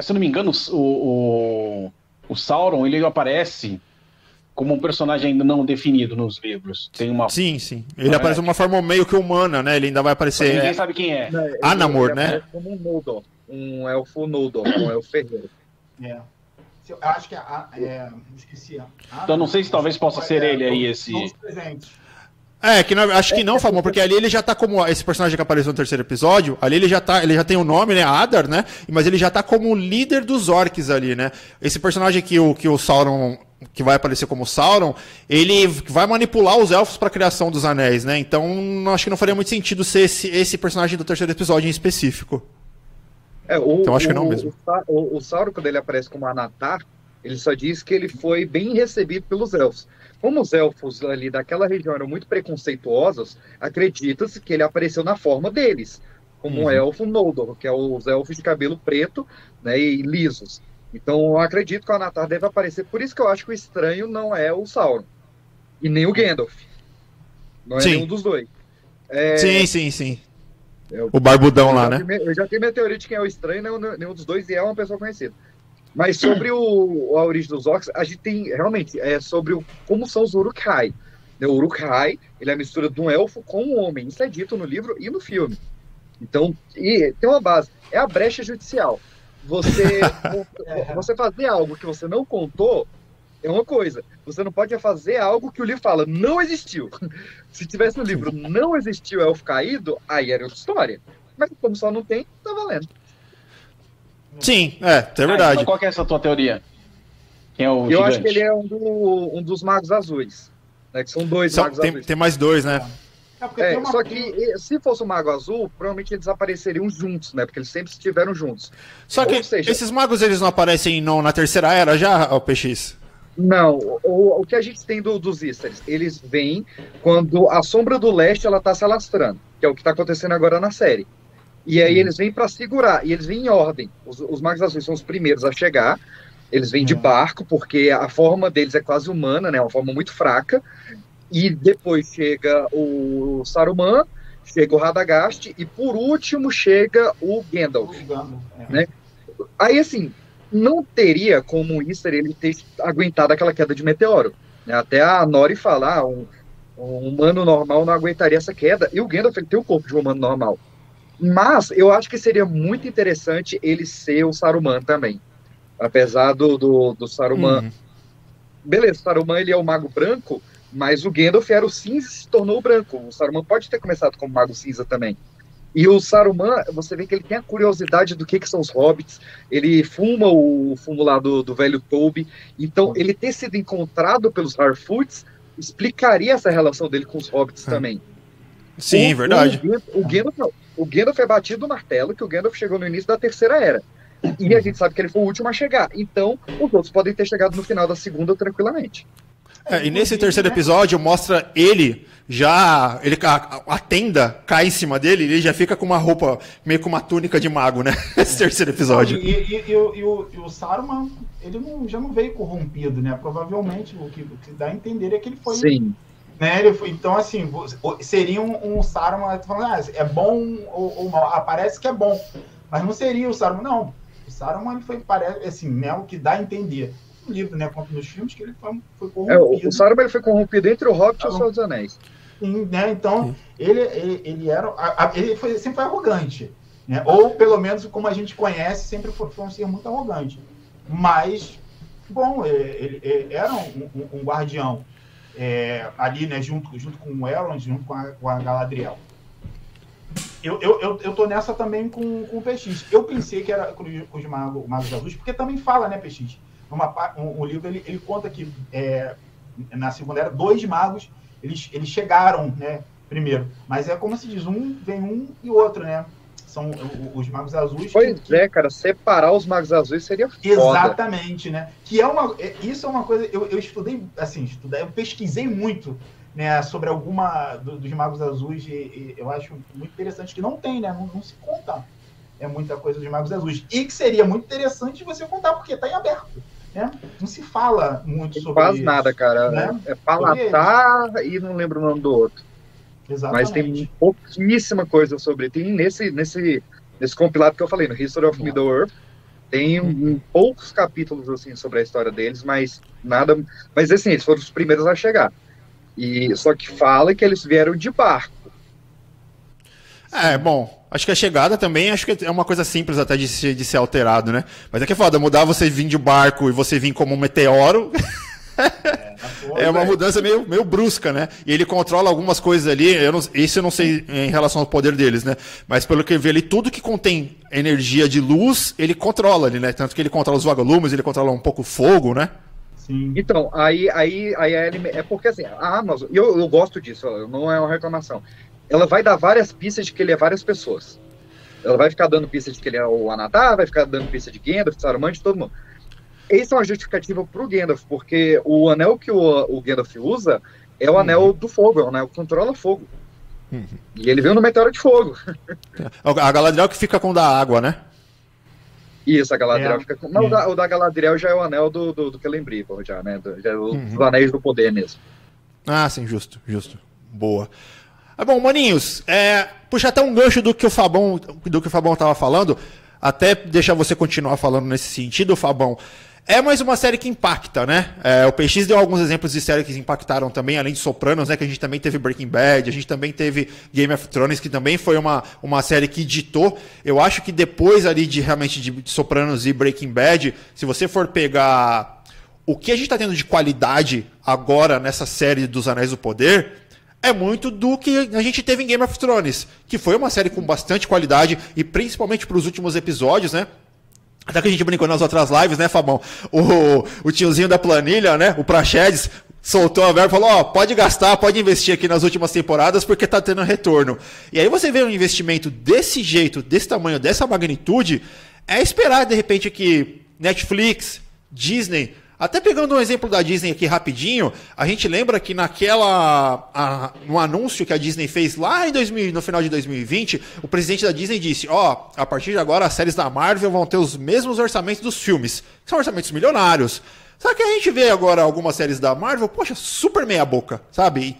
se eu não me engano, o, o, o Sauron ele aparece como um personagem ainda não definido nos livros. Tem uma. Sim, sim. Ele aparece de uma forma meio que humana, né? Ele ainda vai aparecer. Ninguém sabe quem é. Anamor, né? Como um Noldor, um elfo Noldor, um elfo ferreiro. É. Eu acho que é. é esqueci. Então não sei se talvez possa ser ele aí, esse. É, que não, acho que não, Famon, porque ali ele já tá como esse personagem que apareceu no terceiro episódio, ali ele já tá, ele já tem o um nome, né, Adar, né? Mas ele já tá como líder dos orcs ali, né? Esse personagem que o que o Sauron que vai aparecer como Sauron, ele vai manipular os elfos para a criação dos anéis, né? Então, acho que não faria muito sentido ser esse, esse personagem do terceiro episódio em específico. É, o, então acho que não mesmo. O, o, Sauron, quando ele aparece como Anatar, ele só diz que ele foi bem recebido pelos elfos. Como os elfos ali daquela região eram muito preconceituosos, acredita-se que ele apareceu na forma deles, como uhum. um elfo Noldor, que é os elfos de cabelo preto né, e lisos. Então eu acredito que o Anatar deve aparecer. Por isso que eu acho que o estranho não é o Sauron. E nem o Gandalf. Não é sim. nenhum dos dois. É... Sim, sim, sim. Eu, o barbudão lá, né? eu já tenho minha teoria de quem é o estranho, nenhum, nenhum dos dois, e é uma pessoa conhecida. Mas sobre o, a origem dos orcs, a gente tem realmente é sobre o, como são os Uruk-hai. Né, o Uruk-hai, ele é a mistura de um elfo com um homem. Isso é dito no livro e no filme. Então, e tem uma base. É a brecha judicial. Você, você fazer algo que você não contou é uma coisa. Você não pode fazer algo que o livro fala, não existiu. Se tivesse no livro, não existiu elfo caído, aí era outra história. Mas como só não tem, tá valendo. Sim, é, é verdade. Ah, então qual é essa tua teoria? Quem é o Eu gigante? acho que ele é um, do, um dos magos azuis. Né, que são dois são, magos tem, azuis. Tem mais dois, né? É, é, uma... Só que se fosse o Mago Azul, provavelmente eles apareceriam juntos, né? Porque eles sempre estiveram juntos. Só que seja, esses magos eles não aparecem não, na terceira era já, o PX? Não, o, o que a gente tem do, dos Easters, eles vêm quando a sombra do leste ela tá se alastrando, que é o que está acontecendo agora na série. E aí hum. eles vêm para segurar, e eles vêm em ordem. Os, os magos azuis são os primeiros a chegar, eles vêm de barco, porque a forma deles é quase humana, né? Uma forma muito fraca. E depois chega o Saruman, chega o Radagast e por último chega o Gandalf. É. Né? Aí assim, não teria como o Easter ele ter aguentado aquela queda de meteoro. Né? Até a Nori falar, ah, um, um, humano normal não aguentaria essa queda. E o Gandalf ele tem o corpo de um humano normal. Mas eu acho que seria muito interessante ele ser o Saruman também. Apesar do, do, do Saruman. Uhum. Beleza, o Saruman ele é o mago branco, mas o Gandalf era o cinza e se tornou o branco. O Saruman pode ter começado como mago cinza também. E o Saruman, você vê que ele tem a curiosidade do que, que são os hobbits, ele fuma o fumo lá do, do velho Toby, então ele ter sido encontrado pelos Harfoots explicaria essa relação dele com os hobbits é. também. Sim, o, verdade. O, o, Gandalf, o Gandalf é batido o martelo, que o Gandalf chegou no início da Terceira Era. E a gente sabe que ele foi o último a chegar. Então, os outros podem ter chegado no final da segunda tranquilamente. É, e nesse terceiro episódio mostra ele já. Ele, a, a, tenda cai em cima dele e ele já fica com uma roupa, meio com uma túnica de mago, né? Esse terceiro episódio. E, e, e, e o, o, Saruman, ele não, já não veio corrompido, né? Provavelmente o que, o que dá a entender é que ele foi. Sim. Né, ele foi, então, assim, seria um, um Saruman falando, ah, é bom ou, ou mal. Ah, parece que é bom. Mas não seria o Saruman, não. O Saruman ele foi, parece, assim, né, o que dá a entender no livro, né, quanto nos filmes, que ele foi, foi corrompido. É, o Saruman ele foi corrompido entre o Hobbit e o Senhor dos Anéis. Sim, né, então, ele, ele, ele era, ele foi, sempre foi arrogante, né, ou pelo menos como a gente conhece, sempre foi, foi um ser muito arrogante, mas, bom, ele, ele era um, um, um guardião, é, ali, né, junto, junto com o Elrond, junto com a, com a Galadriel. Eu, eu, eu, eu tô nessa também com, com o PX. Eu pensei que era com, com os magos, magos azuis, porque também fala, né, PX? Uma, um, o livro ele, ele conta que é, na Segunda Era, dois magos eles, eles chegaram né, primeiro. Mas é como se diz, um vem um e outro, né? São os magos azuis. Pois que, é, cara, separar os magos azuis seria foda. Exatamente, né? Que é uma. É, isso é uma coisa. Eu, eu estudei, assim, estudei, eu pesquisei muito né, sobre alguma do, dos magos azuis e, e, eu acho muito interessante que não tem, né? Não, não se conta é muita coisa dos magos azuis. E que seria muito interessante você contar, porque está em aberto. Né? Não se fala muito sobre Quase isso, nada, cara. Né? É Palatar e não lembro o nome do outro. Exatamente. Mas tem pouquíssima coisa sobre. Tem nesse, nesse, nesse compilado que eu falei, no History of Middle Earth, Tem um, poucos capítulos assim sobre a história deles, mas nada. Mas assim, eles foram os primeiros a chegar. E só que fala que eles vieram de barco. É, bom, acho que a chegada também acho que é uma coisa simples até de ser, de ser alterado, né? Mas é que é foda, mudar você vir de barco e você vir como um meteoro. É, é uma mudança meio, meio brusca, né? E ele controla algumas coisas ali. Eu não, isso eu não sei em relação ao poder deles, né? Mas pelo que eu vi ali, tudo que contém energia de luz, ele controla ali, né? Tanto que ele controla os vagalumes, ele controla um pouco o fogo, né? Sim. Então, aí, aí, aí é porque assim, a Amazon, e eu, eu gosto disso, não é uma reclamação. Ela vai dar várias pistas de que ele é várias pessoas. Ela vai ficar dando pista de que ele é o Anatar, vai ficar dando pista de Gandalf, Saruman, de todo mundo. Isso é uma justificativa pro Gandalf, porque o anel que o, o Gandalf usa é o uhum. anel do fogo, é o anel que controla fogo. Uhum. E ele veio no meteoro de fogo. A Galadriel que fica com o da água, né? Isso, a Galadriel é. fica com. Não, é. o, da, o da Galadriel já é o anel do, do, do Celebrimbor, já, né? Do, já é o, uhum. anéis do poder mesmo. Ah, sim, justo, justo. Boa. Ah, bom, maninhos, é, puxa até um gancho do que o Fabão, do que o Fabão tava falando, até deixar você continuar falando nesse sentido, Fabão. É mais uma série que impacta, né? É, o PX deu alguns exemplos de séries que impactaram também, além de Sopranos, né? Que a gente também teve Breaking Bad, a gente também teve Game of Thrones, que também foi uma, uma série que ditou. Eu acho que depois ali de realmente de Sopranos e Breaking Bad, se você for pegar o que a gente está tendo de qualidade agora nessa série dos Anéis do Poder, é muito do que a gente teve em Game of Thrones, que foi uma série com bastante qualidade e principalmente para os últimos episódios, né? Até que a gente brincou nas outras lives, né, Fabão? O, o tiozinho da planilha, né? O Praxedes, soltou a verba e falou: Ó, oh, pode gastar, pode investir aqui nas últimas temporadas porque tá tendo retorno. E aí você vê um investimento desse jeito, desse tamanho, dessa magnitude, é esperar de repente que Netflix, Disney até pegando um exemplo da Disney aqui rapidinho, a gente lembra que naquela. A, no anúncio que a Disney fez lá em 2000, no final de 2020, o presidente da Disney disse: Ó, oh, a partir de agora as séries da Marvel vão ter os mesmos orçamentos dos filmes. Que são orçamentos milionários. Só que a gente vê agora algumas séries da Marvel, poxa, super meia boca, sabe?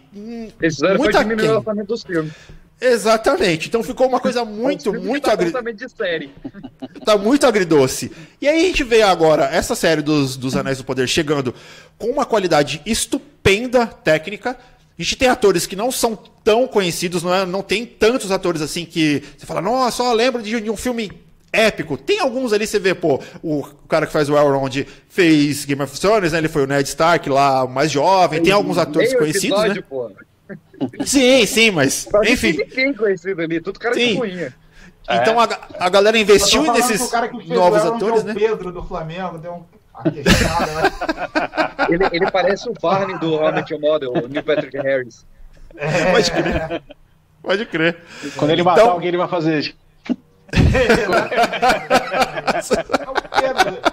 Eles muito diminuir o orçamento dos filmes. Exatamente. Então ficou uma coisa muito, muito tá agridoce. Tá muito agridoce. E aí a gente vê agora essa série dos, dos Anéis do Poder chegando com uma qualidade estupenda técnica. A gente tem atores que não são tão conhecidos, não, é, não tem tantos atores assim que você fala, nossa, só lembra de, de um filme épico. Tem alguns ali, você vê, pô, o cara que faz o Elrond fez Game of Thrones, né? Ele foi o Ned Stark lá, mais jovem. Tem alguns atores conhecidos, episódio, né? Pô. Sim, sim, mas. Enfim. Ninguém conhecido ali, tudo cara sim. de ruinha. Então é. a, a galera investiu nesses novos atores, né? O Pedro do Flamengo deu um. né? ele, ele parece o Barney do How Your Model, o Neil Patrick Harris. É. Pode crer. Pode crer. Quando ele matar então... alguém, ele vai fazer.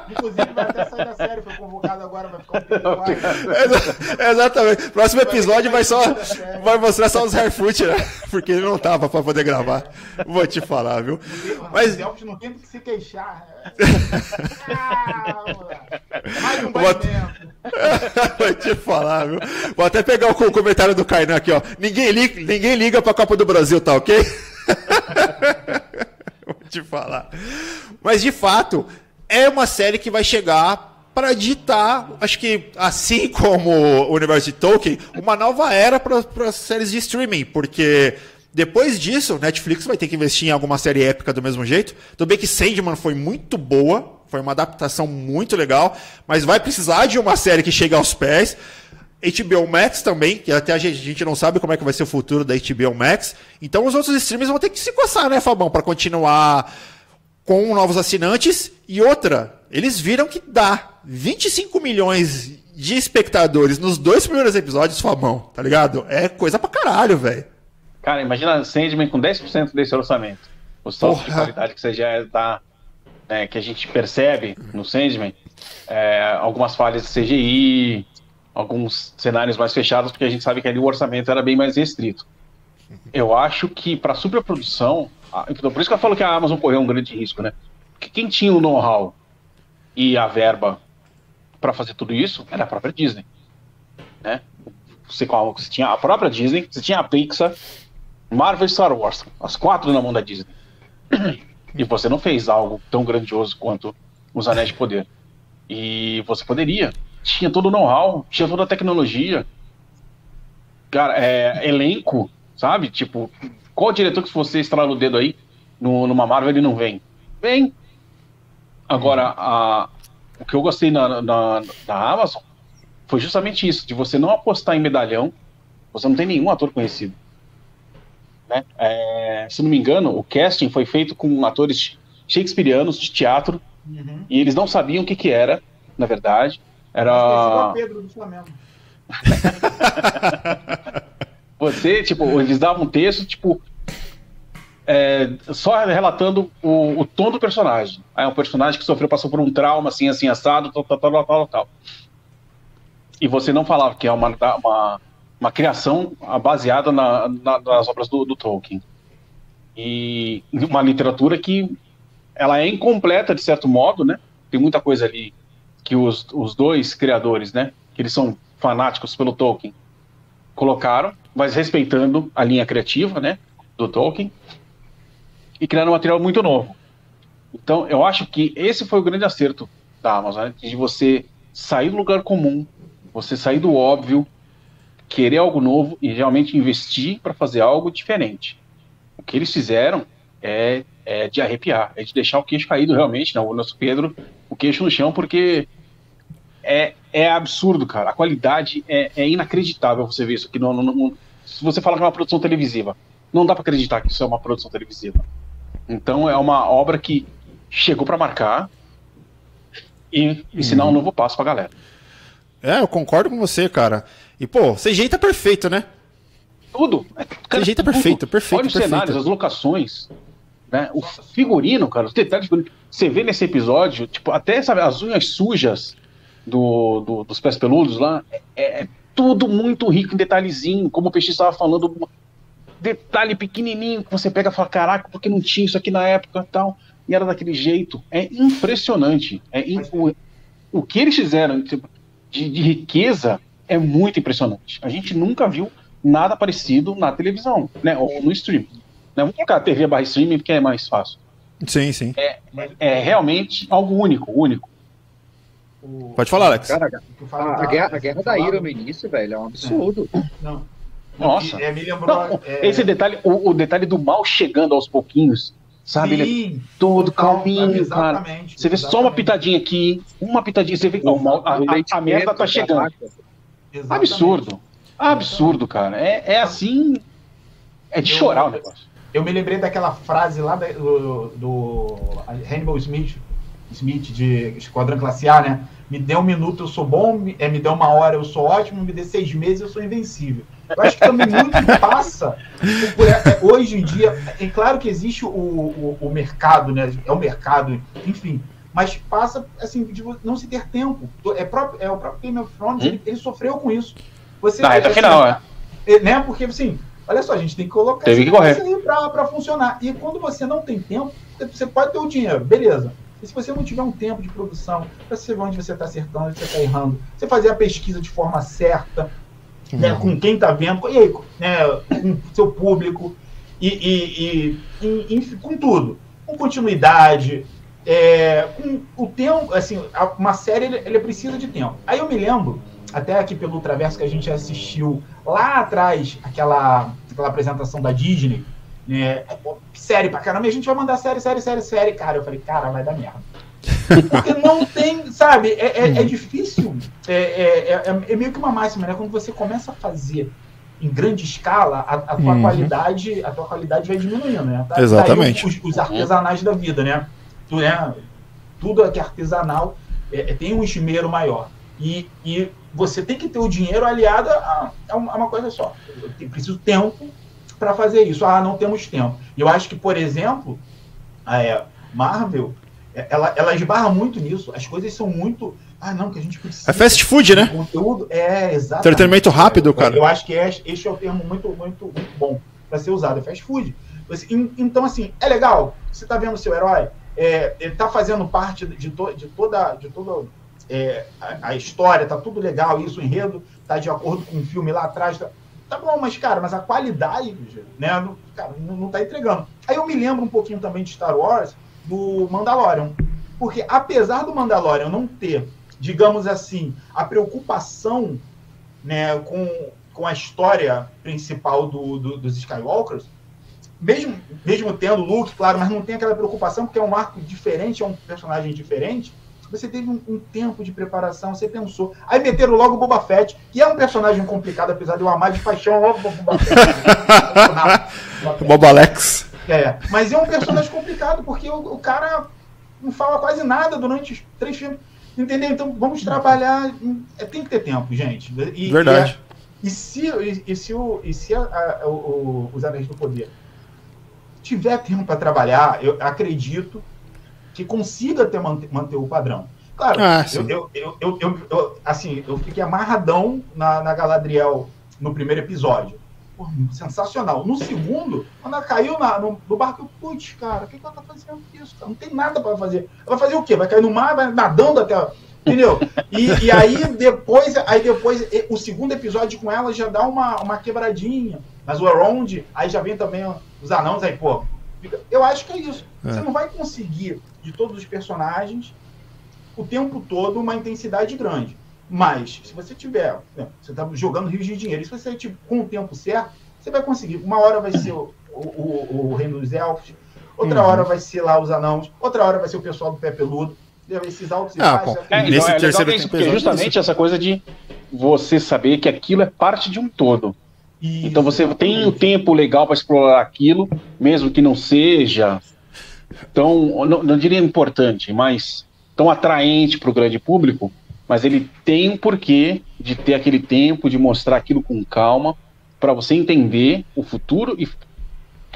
Inclusive, vai até sair da série, foi convocado agora, vai ficar um Pedro Exatamente. Próximo episódio vai só. Vai mostrar só os Hairfoot, né? Porque ele não tava pra poder gravar. Vou te falar, viu? Mas. Não tem que se queixar. mais um. Vou te falar, viu? Vou até pegar o comentário do Kainan aqui, ó. Ninguém liga, ninguém liga pra Copa do Brasil, tá ok? te falar. Mas de fato, é uma série que vai chegar para ditar, acho que assim como o universo de Tolkien, uma nova era para as séries de streaming, porque depois disso, Netflix vai ter que investir em alguma série épica do mesmo jeito. Tudo bem que Sandman foi muito boa, foi uma adaptação muito legal, mas vai precisar de uma série que chegue aos pés. HBO Max também, que até a gente, a gente, não sabe como é que vai ser o futuro da HBO Max. Então os outros streams vão ter que se coçar, né, Fabão, para continuar com novos assinantes. E outra, eles viram que dá 25 milhões de espectadores nos dois primeiros episódios, Fabão, tá ligado? É coisa pra caralho, velho. Cara, imagina Sandman com 10% desse orçamento. O salto de qualidade que você já tá. Que a gente percebe no Sandman. É, algumas falhas de CGI, alguns cenários mais fechados, porque a gente sabe que ali o orçamento era bem mais restrito. Eu acho que para superprodução, então, por isso que eu falo que a Amazon correu um grande risco, né? Porque quem tinha o know-how e a verba para fazer tudo isso era a própria Disney, né? Você, você tinha a própria Disney, você tinha a Pixar, Marvel e Star Wars, as quatro na mão da Disney. E você não fez algo tão grandioso quanto os Anéis de Poder. E você poderia. Tinha todo o know-how, tinha toda a tecnologia. Cara, é, elenco, sabe? Tipo, qual diretor que se você estralar o dedo aí no, numa Marvel ele não vem? Vem. Agora, a, o que eu gostei na, na, na Amazon foi justamente isso, de você não apostar em medalhão, você não tem nenhum ator conhecido. Né? É, se não me engano, o casting foi feito com atores shakespearianos de teatro uhum. e eles não sabiam o que, que era, na verdade. Era. Pedro do Flamengo. você, tipo, eles davam um texto, tipo, é, só relatando o, o, tom do personagem. É um personagem que sofreu, passou por um trauma, assim, assim, assado, tal, tal, tal, tal, tal. E você não falava que é uma, uma, uma criação baseada na, na, nas obras do, do, Tolkien. E uma literatura que ela é incompleta, de certo modo, né? Tem muita coisa ali que os, os dois criadores, né? Que eles são fanáticos pelo Tolkien, colocaram, mas respeitando a linha criativa, né? Do Tolkien e criando um material muito novo. Então, eu acho que esse foi o grande acerto da Amazon, né? de você sair do lugar comum, você sair do óbvio, querer algo novo e realmente investir para fazer algo diferente. O que eles fizeram é, é, de arrepiar, é de deixar o queixo caído realmente, né? o nosso Pedro, o queixo no chão, porque é, é absurdo, cara. A qualidade é, é inacreditável você ver isso aqui. Se você fala que é uma produção televisiva, não dá para acreditar que isso é uma produção televisiva. Então é uma obra que chegou para marcar e ensinar uhum. um novo passo pra galera. É, eu concordo com você, cara. E, pô, CGI tá perfeito, né? Tudo. Cara, CGI tá tudo. perfeito, perfeito. Olha os cenários, as locações, né? O figurino, cara, os detalhes. Você vê nesse episódio, tipo, até sabe, as unhas sujas do, do dos pés peludos lá, é, é, tudo muito rico em detalhezinho, como o Peixe estava falando, detalhe pequenininho que você pega e fala, caraca, porque não tinha isso aqui na época tal, e era daquele jeito. É impressionante. É o, o que eles fizeram de, de, riqueza é muito impressionante. A gente nunca viu nada parecido na televisão, né, ou no streaming. Né? Vamos colocar a TV barra streaming porque é mais fácil. Sim, sim. É, é, é realmente algo único, único. Pode falar, Alex. Cara, a, a, guerra, a guerra da ira no início, velho, é um absurdo. Não. Nossa. É, Não, é... Esse detalhe, o, o, detalhe do mal chegando aos pouquinhos, sabe? Sim, Ele é todo calminho, cara. Você vê só uma pitadinha aqui, uma pitadinha, você vê que mal, a, a, a, merda tá chegando. Exatamente. Absurdo. Absurdo, cara. É, é assim. É de eu, chorar o negócio. Eu me lembrei daquela frase lá do, do Hannibal Smith, Smith de Esquadrão Classe A, né? Me dê um minuto, eu sou bom, me, é, me dê uma hora, eu sou ótimo, me dê seis meses, eu sou invencível. Eu acho que também muito passa por, é, hoje em dia. É claro que existe o, o, o, mercado, né? É o mercado, enfim. Mas passa assim de não se ter tempo. É, próprio, é o próprio Game of Thrones, hum? ele, ele, sofreu com isso. Você, Na reta assim, final, é. é. Né? Porque assim, olha só, a gente tem que colocar Teve que correr. para funcionar. E quando você não tem tempo, você pode ter o dinheiro, beleza. E se você não tiver um tempo de produção, para você ver onde você está acertando, onde você está errando, você fazer a pesquisa de forma certa, uhum. né, com quem está vendo, e aí, né, com seu público, e, e, e, e, com tudo. Com continuidade, é, com o tempo, assim, uma série ele, ele, precisa de tempo. Aí eu me lembro, até aqui pelo Traverso que a gente assistiu lá atrás, aquela, aquela apresentação da Disney, né, série pra caramba, e a gente vai mandar série, série, série, série. Cara, eu falei, cara, vai dar merda. Porque não tem, sabe, é, é, é difícil, é, é, é, é, meio que uma máxima, né? Quando você começa a fazer em grande escala, a, a tua uhum. qualidade, a tua qualidade vai diminuindo, né? Tá, Exatamente. Os, os, artesanais da vida, né? Tu, né? Tudo que é artesanal tem um esmero maior. E, e você tem que ter o dinheiro aliado a, a uma coisa só. Eu preciso tempo para fazer isso. Ah, não temos tempo. Eu acho que, por exemplo, a é, Marvel, é, ela, ela esbarra muito nisso. As coisas são muito. Ah, não, que a gente precisa. É fast food, né? Conteúdo. É, exato. Entretenimento rápido, cara. Eu acho que é, este é o termo muito, muito, muito bom para ser usado. É fast food. Então, assim, é legal. Você tá vendo o seu herói, é, ele tá fazendo parte de, to, de toda, de toda é, a, a, história, tá tudo legal, isso, o enredo, tá de acordo com o filme lá atrás. Tá, Tá bom, mas, cara, mas a qualidade, né, não, cara, não, não tá entregando. Aí eu me lembro um pouquinho também de Star Wars, do Mandalorian. Porque apesar do Mandalorian não ter, digamos assim, a preocupação né, com, com a história principal do, do, dos Skywalkers, mesmo, mesmo tendo Luke, claro, mas não tem aquela preocupação, porque é um arco diferente, é um personagem diferente. Você teve um, um tempo de preparação, você pensou. Aí meteram logo o Boba Fett, que é um personagem complicado, apesar de eu amar de paixão o Boba Fett. Boba Alex. É, mas é um personagem complicado, porque o, o cara não fala quase nada durante os três filmes. Entendeu? Então vamos trabalhar. É, tem que ter tempo, gente. E, Verdade. E, e se, e, e, se, o, e se a, a, o, os Anéis do Poder tiver tempo para trabalhar, eu acredito que consiga ter, manter, manter o padrão. Claro, ah, eu, eu, eu, eu, assim, eu fiquei amarradão na, na Galadriel no primeiro episódio. Pô, sensacional. No segundo, quando ela caiu na, no, no barco, putz, cara, o que, que ela tá fazendo isso? Cara? Não tem nada para fazer. Ela vai fazer o quê? Vai cair no mar, vai nadando até. Entendeu? E, e aí depois, aí depois, o segundo episódio com ela já dá uma, uma quebradinha. Mas o Around, aí já vem também os anãos, aí, pô. Fica... Eu acho que é isso. É. Você não vai conseguir, de todos os personagens, o tempo todo uma intensidade grande. Mas, se você tiver, você está jogando rios de dinheiro, e se você tipo, com o tempo certo, você vai conseguir. Uma hora vai ser o, o, o reino dos elfos, outra uhum. hora vai ser lá os anãos, outra hora vai ser o pessoal do pé peludo. Esses altos e ah, baixos. É, então, nesse é terceiro é porque justamente essa coisa de você saber que aquilo é parte de um todo. Isso, então você tem o tempo legal para explorar aquilo, mesmo que não seja tão, não, não diria importante, mas tão atraente para o grande público, mas ele tem um porquê de ter aquele tempo, de mostrar aquilo com calma, para você entender o futuro e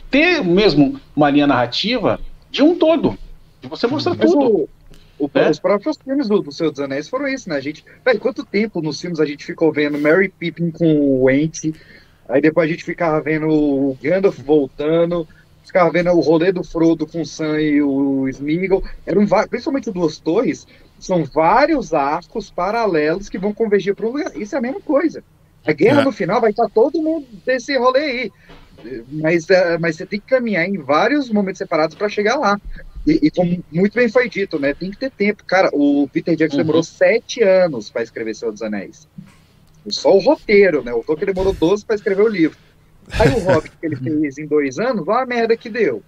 ter mesmo uma linha narrativa de um todo, de você mostrar mas tudo. O, o, é? Os próprios filmes do, do Senhor dos Anéis foram isso, né? A gente, velho, quanto tempo nos filmes a gente ficou vendo Mary Pippin com o Ent, aí depois a gente ficava vendo o Gandalf voltando, ficava vendo o rolê do Frodo com o Sam e o Smeagol, eram principalmente duas torres, são vários arcos paralelos que vão convergir para um lugar. Isso é a mesma coisa. A guerra é. no final vai estar todo mundo desse rolê aí. Mas, é, mas você tem que caminhar em vários momentos separados para chegar lá. E, e, como muito bem foi dito, né? Tem que ter tempo. Cara, o Peter Jackson uhum. demorou sete anos para escrever Senhor dos Anéis. Só o roteiro, né? O Tolkien demorou 12 para escrever o livro. Aí o Hobbit que ele fez em dois anos, olha a merda que deu.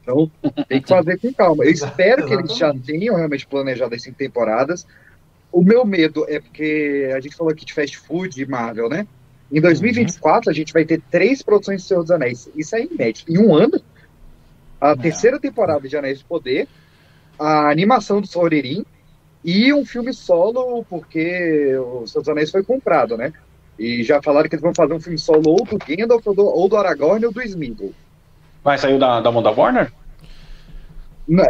Então, tem que fazer com calma. Eu espero que eles já tenham realmente planejado as cinco temporadas. O meu medo é porque a gente falou aqui de fast food de Marvel, né? Em 2024, uhum. a gente vai ter três produções de Senhor dos Anéis. Isso é inédito. Em um ano, a é. terceira temporada de Anéis do Poder, a animação do Saurerin e um filme solo, porque o dos Anéis foi comprado, né? E já falaram que eles vão fazer um filme solo ou do Gandalf, ou do, ou do Aragorn, ou do Smeagol. Mas saiu da, da mão da Warner?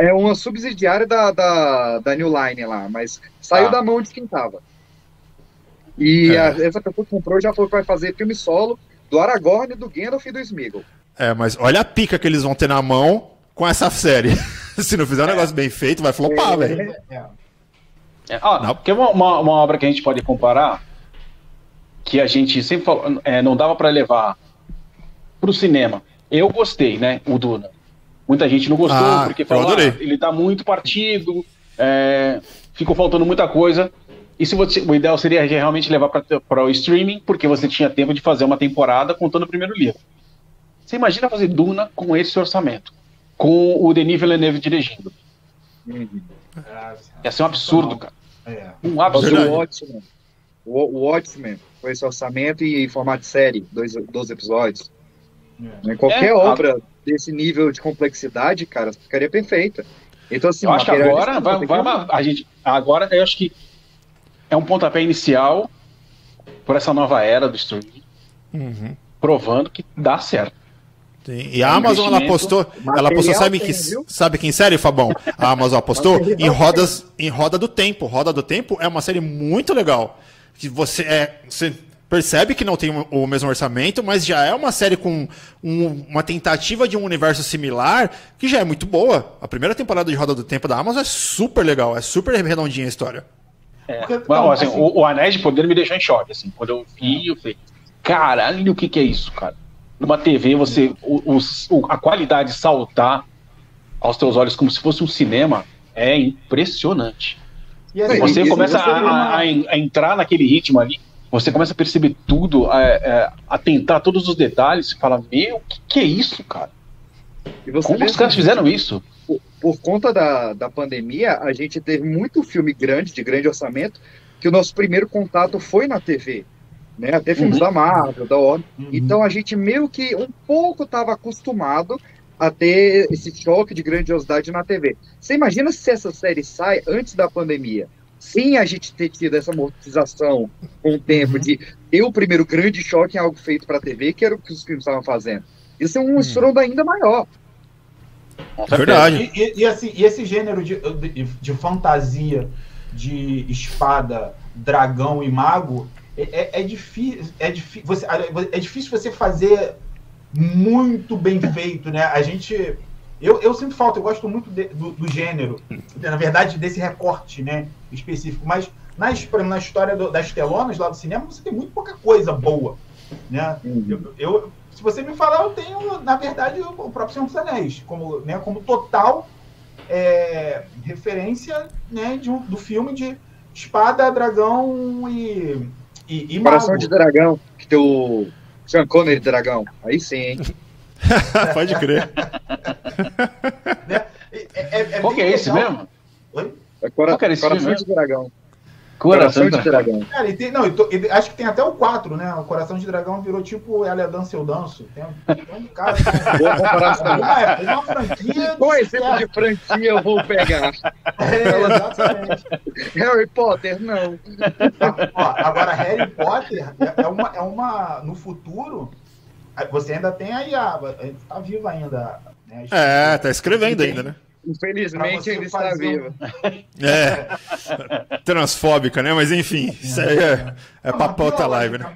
É uma subsidiária da, da, da New Line lá, mas saiu ah. da mão de quem tava. E é. a, essa pessoa que comprou já falou que vai fazer filme solo do Aragorn, do Gandalf e do Smeagol. É, mas olha a pica que eles vão ter na mão com essa série. Se não fizer um é. negócio bem feito, vai flopar, é. velho. É. É, ó, porque uma, uma, uma, obra que a gente pode comparar, que a gente sempre falou, é, não dava para levar pro cinema, eu gostei, né? O Duna. Muita gente não gostou, ah, porque falou, ah, ele tá muito partido, é, ficou faltando muita coisa. E se você, o ideal seria realmente levar para o streaming, porque você tinha tempo de fazer uma temporada contando o primeiro livro. Você imagina fazer Duna com esse orçamento, com o Denis Villeneuve dirigindo. Uhum. Ia ser um absurdo, cara. É. Um absurdo. O Watchmen, o, Watchmen com esse orçamento e em formato de série, dois, dois episódios. É. Qualquer é, obra a... desse nível de complexidade, cara, ficaria perfeita. Então, assim, eu acho que agora vai, vai uma, a gente, agora eu acho que é um pontapé inicial por essa nova era do streaming, uhum. provando que dá certo. Sim. E a Amazon ela apostou, ela apostou sabe que sabe quem série, Fabão? A Amazon apostou em rodas em roda do tempo. Roda do tempo é uma série muito legal que você é você percebe que não tem o mesmo orçamento, mas já é uma série com um, uma tentativa de um universo similar que já é muito boa. A primeira temporada de Roda do Tempo da Amazon é super legal, é super redondinha a história. É. Bom, assim, o, o Anéis de Poder me deixou em choque, assim. Quando eu vi, eu falei, caralho, o que, que é isso, cara? Numa TV, você. O, o, a qualidade saltar aos teus olhos como se fosse um cinema, é impressionante. E assim, Você e- começa você a, uma- a- a en- a entrar naquele ritmo ali, você começa a perceber tudo, a, a, atentar todos os detalhes, e fala, meu, o que, que é isso, cara? Você Como os caras fizeram isso? por, por conta da, da pandemia, a gente teve muito filme grande, de grande orçamento, que o nosso primeiro contato foi na TV. Né? Até filmes Uhum. da Marvel, da Warner. Uhum. Então a gente meio que um pouco estava acostumado a ter esse choque de grandiosidade na TV. Você imagina se essa série sai antes da pandemia? Sem a gente ter tido essa amortização com o tempo de ter o primeiro grande choque em algo feito para TV, que era o que os filmes estavam fazendo. Isso é um estrondo ainda maior. Certeza. Verdade. E, e- e assim, e esse gênero de, de, de fantasia de espada, dragão e mago é, é, é difícil. É, você, é difícil você fazer muito bem feito, né? A gente. Eu, eu sinto falta, eu gosto muito de- do, do gênero, na verdade, desse recorte né, específico, mas exemplo, na história do- das telonas lá do cinema, você tem muito pouca coisa boa. Né? Eu, eu- se você me falar, eu tenho, na verdade, o próprio Senhor dos Anéis, como, né, como total é, referência né, de um- do filme de espada, dragão e, e, e Coração mago. de Dragão, que tem o Sean Connery de Dragão. Aí sim, hein? Pode crer. Né? É, é- é Qual que é esse legal. mesmo? Oi? É cora- Qual que era esse Coração filme de Dragão. Coração de Dragão. Cara, e tem, não, e to- e acho que tem até o 4, né? O Coração de Dragão virou tipo Ela é Dança Eu Danço. Tem, tem um cara. Boa comparação. Uma, é uma franquia. Qual exemplo de franquia eu vou pegar? É, exatamente. Harry Potter, não. Ó, agora, Harry Potter é, é uma, é uma. No futuro, você ainda tem aí a. Tá viva ainda. Né? É, tá escrevendo ainda, né? Infelizmente ele está vivo. É. Transfóbica, né? Mas enfim, isso aí é, é papo outra live, né?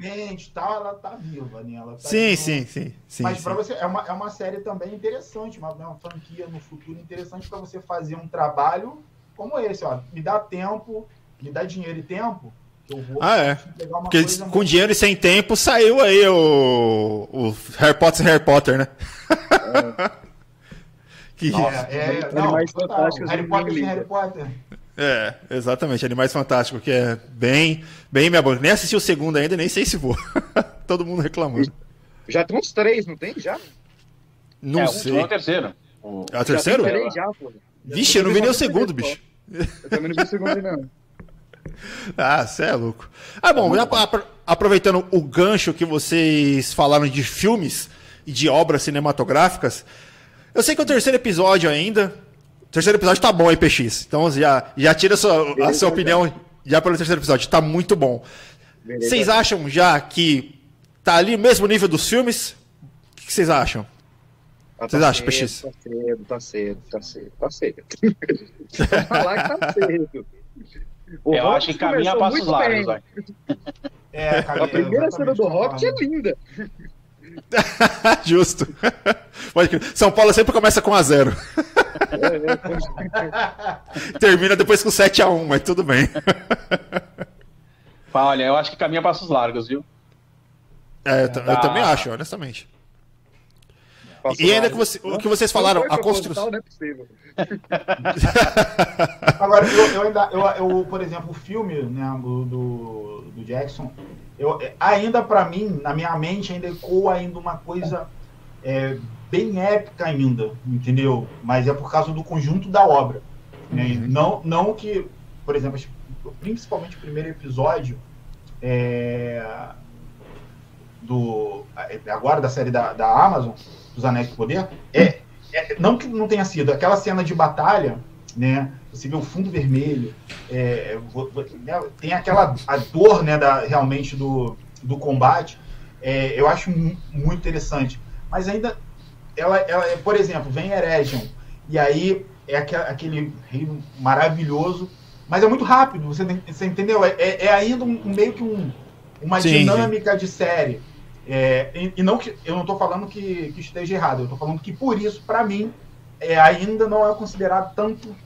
Tal, ela tá viva, né? Ela tá Sim, no- sim, sim. sim, Mas sim. para você é uma, é uma série também interessante, uma, uma franquia no futuro interessante para você fazer um trabalho como esse, ó. Me dá tempo, me dá dinheiro e tempo, que eu vou Ah, é. pegar uma Porque coisa com muito- dinheiro e sem tempo saiu aí o, o Harry Potter Harry Potter, né? que, É, é, não, Animais total. Fantásticos Harry Potter sem. Harry Potter. é, exatamente, Animais Fantásticos, que é bem, bem minha banca. Nem assisti o segundo ainda, nem sei se vou. Todo mundo reclamando. Já tem uns três, não tem? Já? Não é, sei. último é o terceiro. O- É o terceiro? Já tem três já, pô. Vixe, eu não vi nem o segundo, bicho. Eu também não vi o segundo, não. Ah, você é louco. Ah, bom, já apro- aproveitando o gancho que vocês falaram de filmes e de obras cinematográficas, eu sei que o terceiro episódio ainda. O terceiro episódio tá bom aí, PX. Então já, já tira a sua, a sua opinião já pelo terceiro episódio. Tá muito bom. Beleza. Vocês acham já que tá ali no mesmo nível dos filmes? O que vocês acham? Ah, Vocês tá acham, cedo, PX? Tá cedo, tá cedo, tá cedo, tá cedo. Falar que tá cedo. O Eu Hobbit acho que caminha passos largos. É, A primeira cena do Hobbit é linda. Justo. São Paulo sempre começa com a zero. Termina depois com 7 a 1 mas tudo bem. Olha, eu acho que caminha passos largos, viu? É, eu, eu Ah. também acho, honestamente. E ainda que, você- o que vocês falaram, a construção. Não é possível. Agora, eu, eu ainda, eu, eu, por exemplo, o filme né, do, do Jackson, eu, ainda pra mim, na minha mente, ainda ecoa ainda uma coisa é, bem épica ainda, entendeu? Mas é por causa do conjunto da obra. né? Uhum. Não, não que, por exemplo, principalmente o primeiro episódio é, do agora da série da, da Amazon, dos Anéis do Poder, é, é- não que não tenha sido aquela cena de batalha, né? Você vê o fundo vermelho, é, né, tem aquela a dor, né, da, realmente do, do combate. é, eu acho mu- muito interessante. Mas ainda, ela, ela, por exemplo, vem Eregion e aí é aque- aquele reino maravilhoso, mas é muito rápido. Você, você entendeu? É, é- é ainda um, meio que um, uma Sim, sim. dinâmica de série. É, e, e não que eu não estou falando que, que esteja errado, eu estou falando que por isso, para mim, é, ainda não é considerado tanto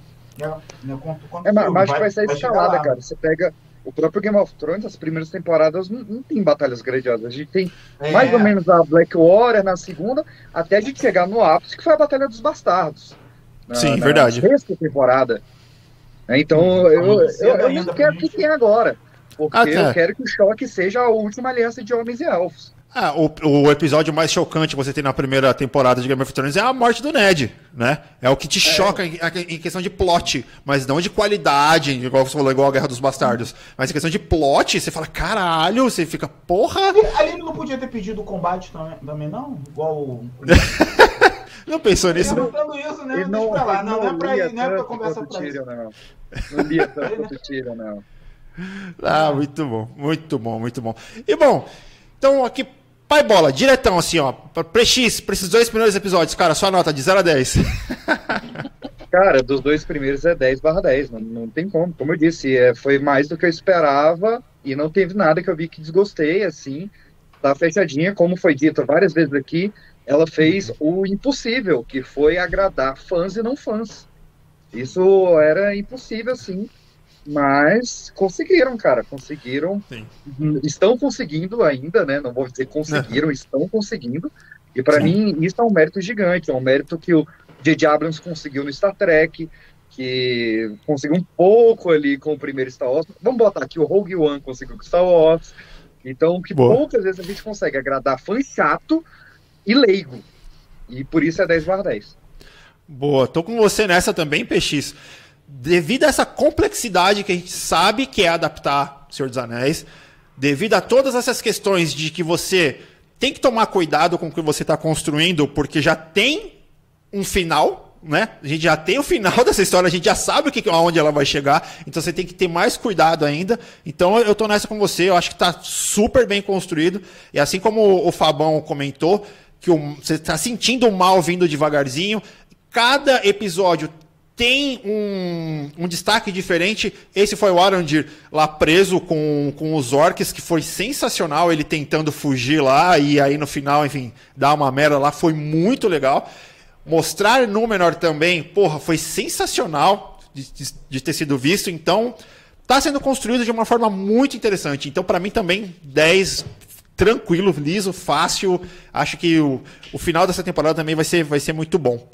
né, quanto, quanto É, mas acho que vai sair chegar escalada, lá. cara. Você pega o próprio Game of Thrones, as primeiras temporadas não, não tem batalhas grandiosas. A gente tem É, mais ou menos a Blackwater na segunda, até a gente chegar no ápice, que foi a Batalha dos Bastardos. Na- Sim, na verdade. sexta temporada. Então eu, eu, eu não quero que tenha agora. Porque ah, tá. eu quero que o choque seja a última aliança de homens e elfos. Ah, o, o episódio mais chocante que você tem na primeira temporada de Game of Thrones é a morte do Ned, né? É o que te é. choca em, em, questão de plot, mas não de qualidade, igual você falou, igual a Guerra dos Bastardos. Mas em questão de plot, você fala, caralho, você fica, porra! Ali ele não podia ter pedido o combate também, não? Igual o... Não pensou nisso, não? Não, isso, né? Ele não, Deixa pra lá. Não, não, não é pra ir, não é pra conversar pra isso. Não, não lia tanto tiro, não. Ah, muito bom, muito bom, muito bom. E bom, então aqui Pai bola, diretão assim, ó. Pra X, pra esses dois primeiros episódios, cara, sua nota de 0 a 10. cara, dos dois primeiros é 10 barra 10. Não, não tem como. Como eu disse, é, foi mais do que eu esperava e não teve nada que eu vi que desgostei, assim. Tá fechadinha, como foi dito várias vezes aqui, ela fez o impossível, que foi agradar fãs e não fãs. Isso era impossível, assim. Mas conseguiram, cara, conseguiram. Sim. Estão conseguindo ainda, né? Não vou dizer conseguiram, estão conseguindo. E para mim isso é um mérito gigante, é um mérito que o J.J. Abrams conseguiu no Star Trek, que conseguiu um pouco ali com o primeiro Star Wars. Vamos botar aqui o Rogue One conseguiu com Star Wars. Então, que Boa. poucas vezes a gente consegue agradar fã chato e leigo. E por isso é 10 barra 10. Boa, tô com você nessa também, PX devido a essa complexidade que a gente sabe que é adaptar Senhor dos Anéis, devido a todas essas questões de que você tem que tomar cuidado com o que você está construindo, porque já tem um final, né? A gente já tem o final dessa história, a gente já sabe o que, aonde ela vai chegar, então você tem que ter mais cuidado ainda. Então eu tô nessa com você, eu acho que está super bem construído. E assim como o Fabão comentou, que o, você está sentindo o mal vindo devagarzinho, cada episódio tem um, um, destaque diferente. Esse foi o Arondir lá preso com, com os orcs, que foi sensacional, ele tentando fugir lá, e aí no final, enfim, dar uma merda lá, foi muito legal. Mostrar Númenor também, porra, foi sensacional de, de, de ter sido visto, então está sendo construído de uma forma muito interessante. Então, para mim também, 10 tranquilo, liso, fácil. Acho que o, o final dessa temporada também vai ser, vai ser muito bom.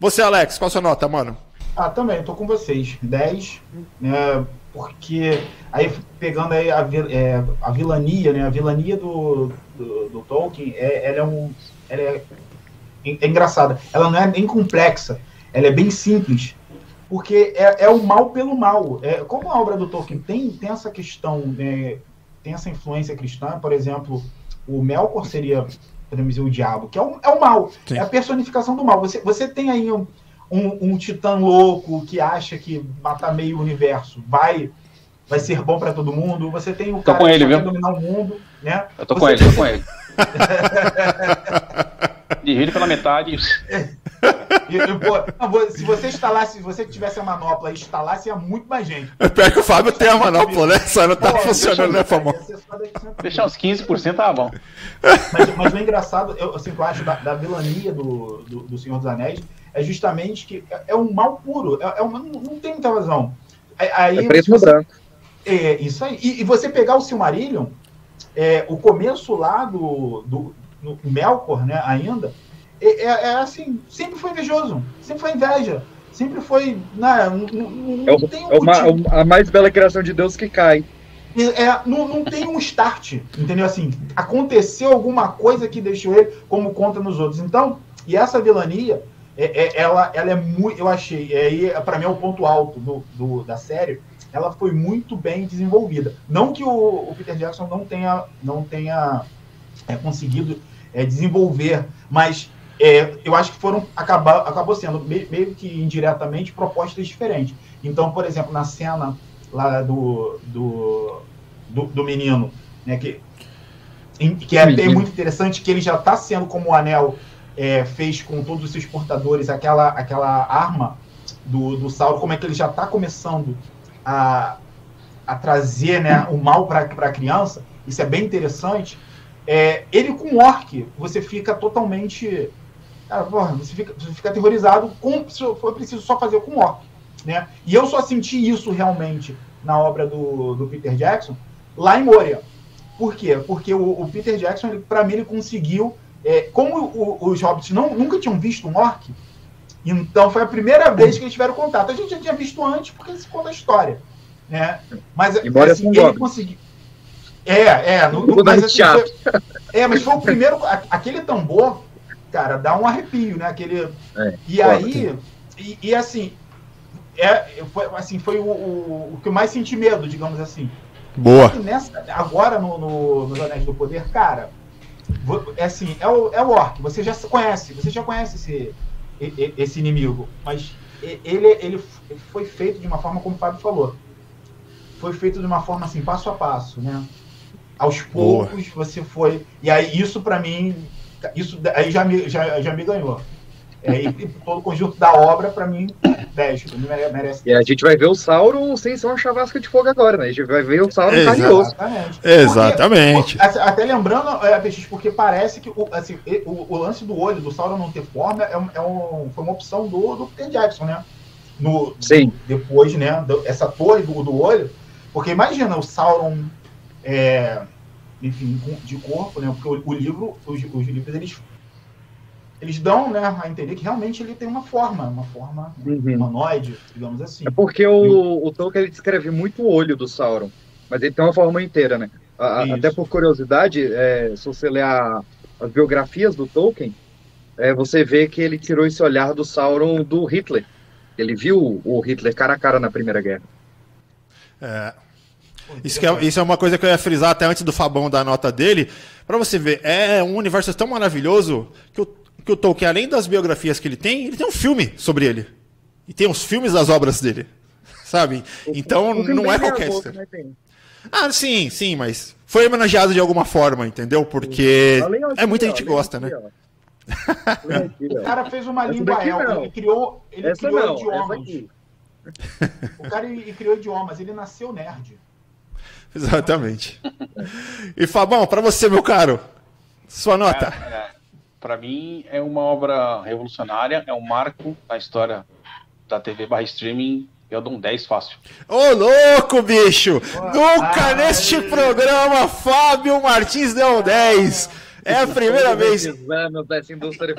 Você, Alex, qual a sua nota, mano? Ah, também, tô com vocês. 10, né? Porque aí pegando aí a, é, a vilania, né? A vilania do, do, do Tolkien, é, ela é um. Ela é, é engraçada. Ela não é nem complexa, ela é bem simples. Porque é, é o mal pelo mal. É, como a obra do Tolkien tem, tem essa questão, né, tem essa influência cristã, por exemplo, o Melkor seria, podemos dizer, o diabo, que é o, é o mal, Sim. é a personificação do mal. Você, você tem aí um, um, um titã louco que acha que matar meio universo vai vai ser bom para todo mundo. Você tem o cara ele, que vai dominar o mundo, né? Eu tô Você com ele, tem... tô com ele. Divide pela metade. E, pô, não, se você instalasse, se você tivesse a manopla e instalasse, ia muito mais gente. É pior que o Fábio tem a manopla, né? Só não tá pô, funcionando, né, Famão? Deixar uns 15% tá bom. Mas, mas o engraçado, eu, assim, eu acho da, da vilania do, do, do Senhor dos Anéis é justamente que é, é um mal puro, é, é uma, não tem muita razão. Aí, é preto no branco. É, isso aí. E, e, você pegar o Silmarillion, é, o começo lá do, do, do Melkor, né, ainda, é, é, é, assim, sempre foi invejoso, sempre foi inveja, sempre foi. Né, não, não, é, o, tem um é uma, a mais bela criação de Deus que cai. É, não, não tem um start, entendeu? Assim, aconteceu alguma coisa que deixou ele como conta nos outros. Então, e essa vilania, é, é, ela, ela é muito, eu achei, é, para mim é o ponto alto do, do, da série, ela foi muito bem desenvolvida. Não que o, o Peter Jackson não tenha, não tenha é, conseguido é, desenvolver, mas é, eu acho que foram acaba, acabou sendo meio que indiretamente propostas diferentes. Então, por exemplo, na cena lá do, do, do, do menino, né, que, que é bem muito interessante, que ele já está sendo como o anel é, fez com todos os seus portadores aquela, aquela arma do, do Sauron, como é que ele já está começando a, a trazer né, o mal para a criança, isso é bem interessante. É, ele com orc, você fica totalmente. Cara, porra, você, fica, você fica aterrorizado com. Se for preciso só fazer com orc. Né? E eu só senti isso realmente na obra do, do Peter Jackson lá em Moria. Por quê? Porque o, o Peter Jackson, para mim, ele conseguiu é, como o, os hobbits não, nunca tinham visto um orc, Então foi a primeira vez que eles tiveram contato. A gente já tinha visto antes porque se conta a história. Né? Mas Embora assim, ele conseguiu. É, é, no, no, mas, assim, foi, é, mas foi o primeiro. Aquele tambor, cara, dá um arrepio, né? Aquele. É, e aí, e, e, assim, é, foi, assim, foi o, o, o, que eu mais senti medo, digamos assim. Boa. Nessa, agora no, no, nos Anéis do Poder, cara, é assim, é o, é o Orc, você já conhece, você já conhece esse, esse inimigo, mas ele, ele foi feito de uma forma como o Fábio falou. Foi feito de uma forma assim, passo a passo, né? Aos poucos Boa. você foi. E aí isso para mim, isso aí já me, já, já me ganhou. É, e, todo o conjunto da obra, para mim, 10. Merece. E a gente vai ver o Sauron sem ser uma chavasca de fogo agora, né? A gente vai ver o Sauron carinhoso. Exatamente. Exatamente. Porque, até lembrando, é, porque parece que o, assim, o, o, lance do olho, do Sauron não ter forma, é, um, é um, foi uma opção do, do Peter Jackson, né? No, Sim. Depois, né? Essa torre do, do olho. Porque imagina o Sauron. É, enfim, de corpo, né? Porque o, o livro, os, os livros, eles eles dão né, a entender que realmente ele tem uma forma, uma forma uhum. humanoide, digamos assim. É porque o, o Tolkien ele descreve muito o olho do Sauron, mas ele tem uma forma inteira, né? A, até por curiosidade, é, se você ler a, as biografias do Tolkien, é, você vê que ele tirou esse olhar do Sauron do Hitler. Ele viu o Hitler cara a cara na Primeira Guerra. É. Isso, é, isso é uma coisa que eu ia frisar até antes do Fabão dar a nota dele. Para você ver, é um universo tão maravilhoso que o que o Tolkien, além das biografias que ele tem, ele tem um filme sobre ele. E tem os filmes das obras dele. Sabe? Então não é qualquer história. Né, ah, sim, sim, mas foi homenageado de alguma forma, entendeu? Porque é muita gente gosta, né? O cara fez uma língua elfa, ele criou, ele criou não, idiomas. O cara ele criou idiomas, ele nasceu nerd. Exatamente. E Fabão, para você, meu caro, sua nota. É, é para mim é uma obra revolucionária, é um marco na história da TV barra streaming. Eu dou um 10 fácil. Ô, louco, bicho! Boa, Nunca neste programa Fábio Martins deu um 10. É a primeira vez.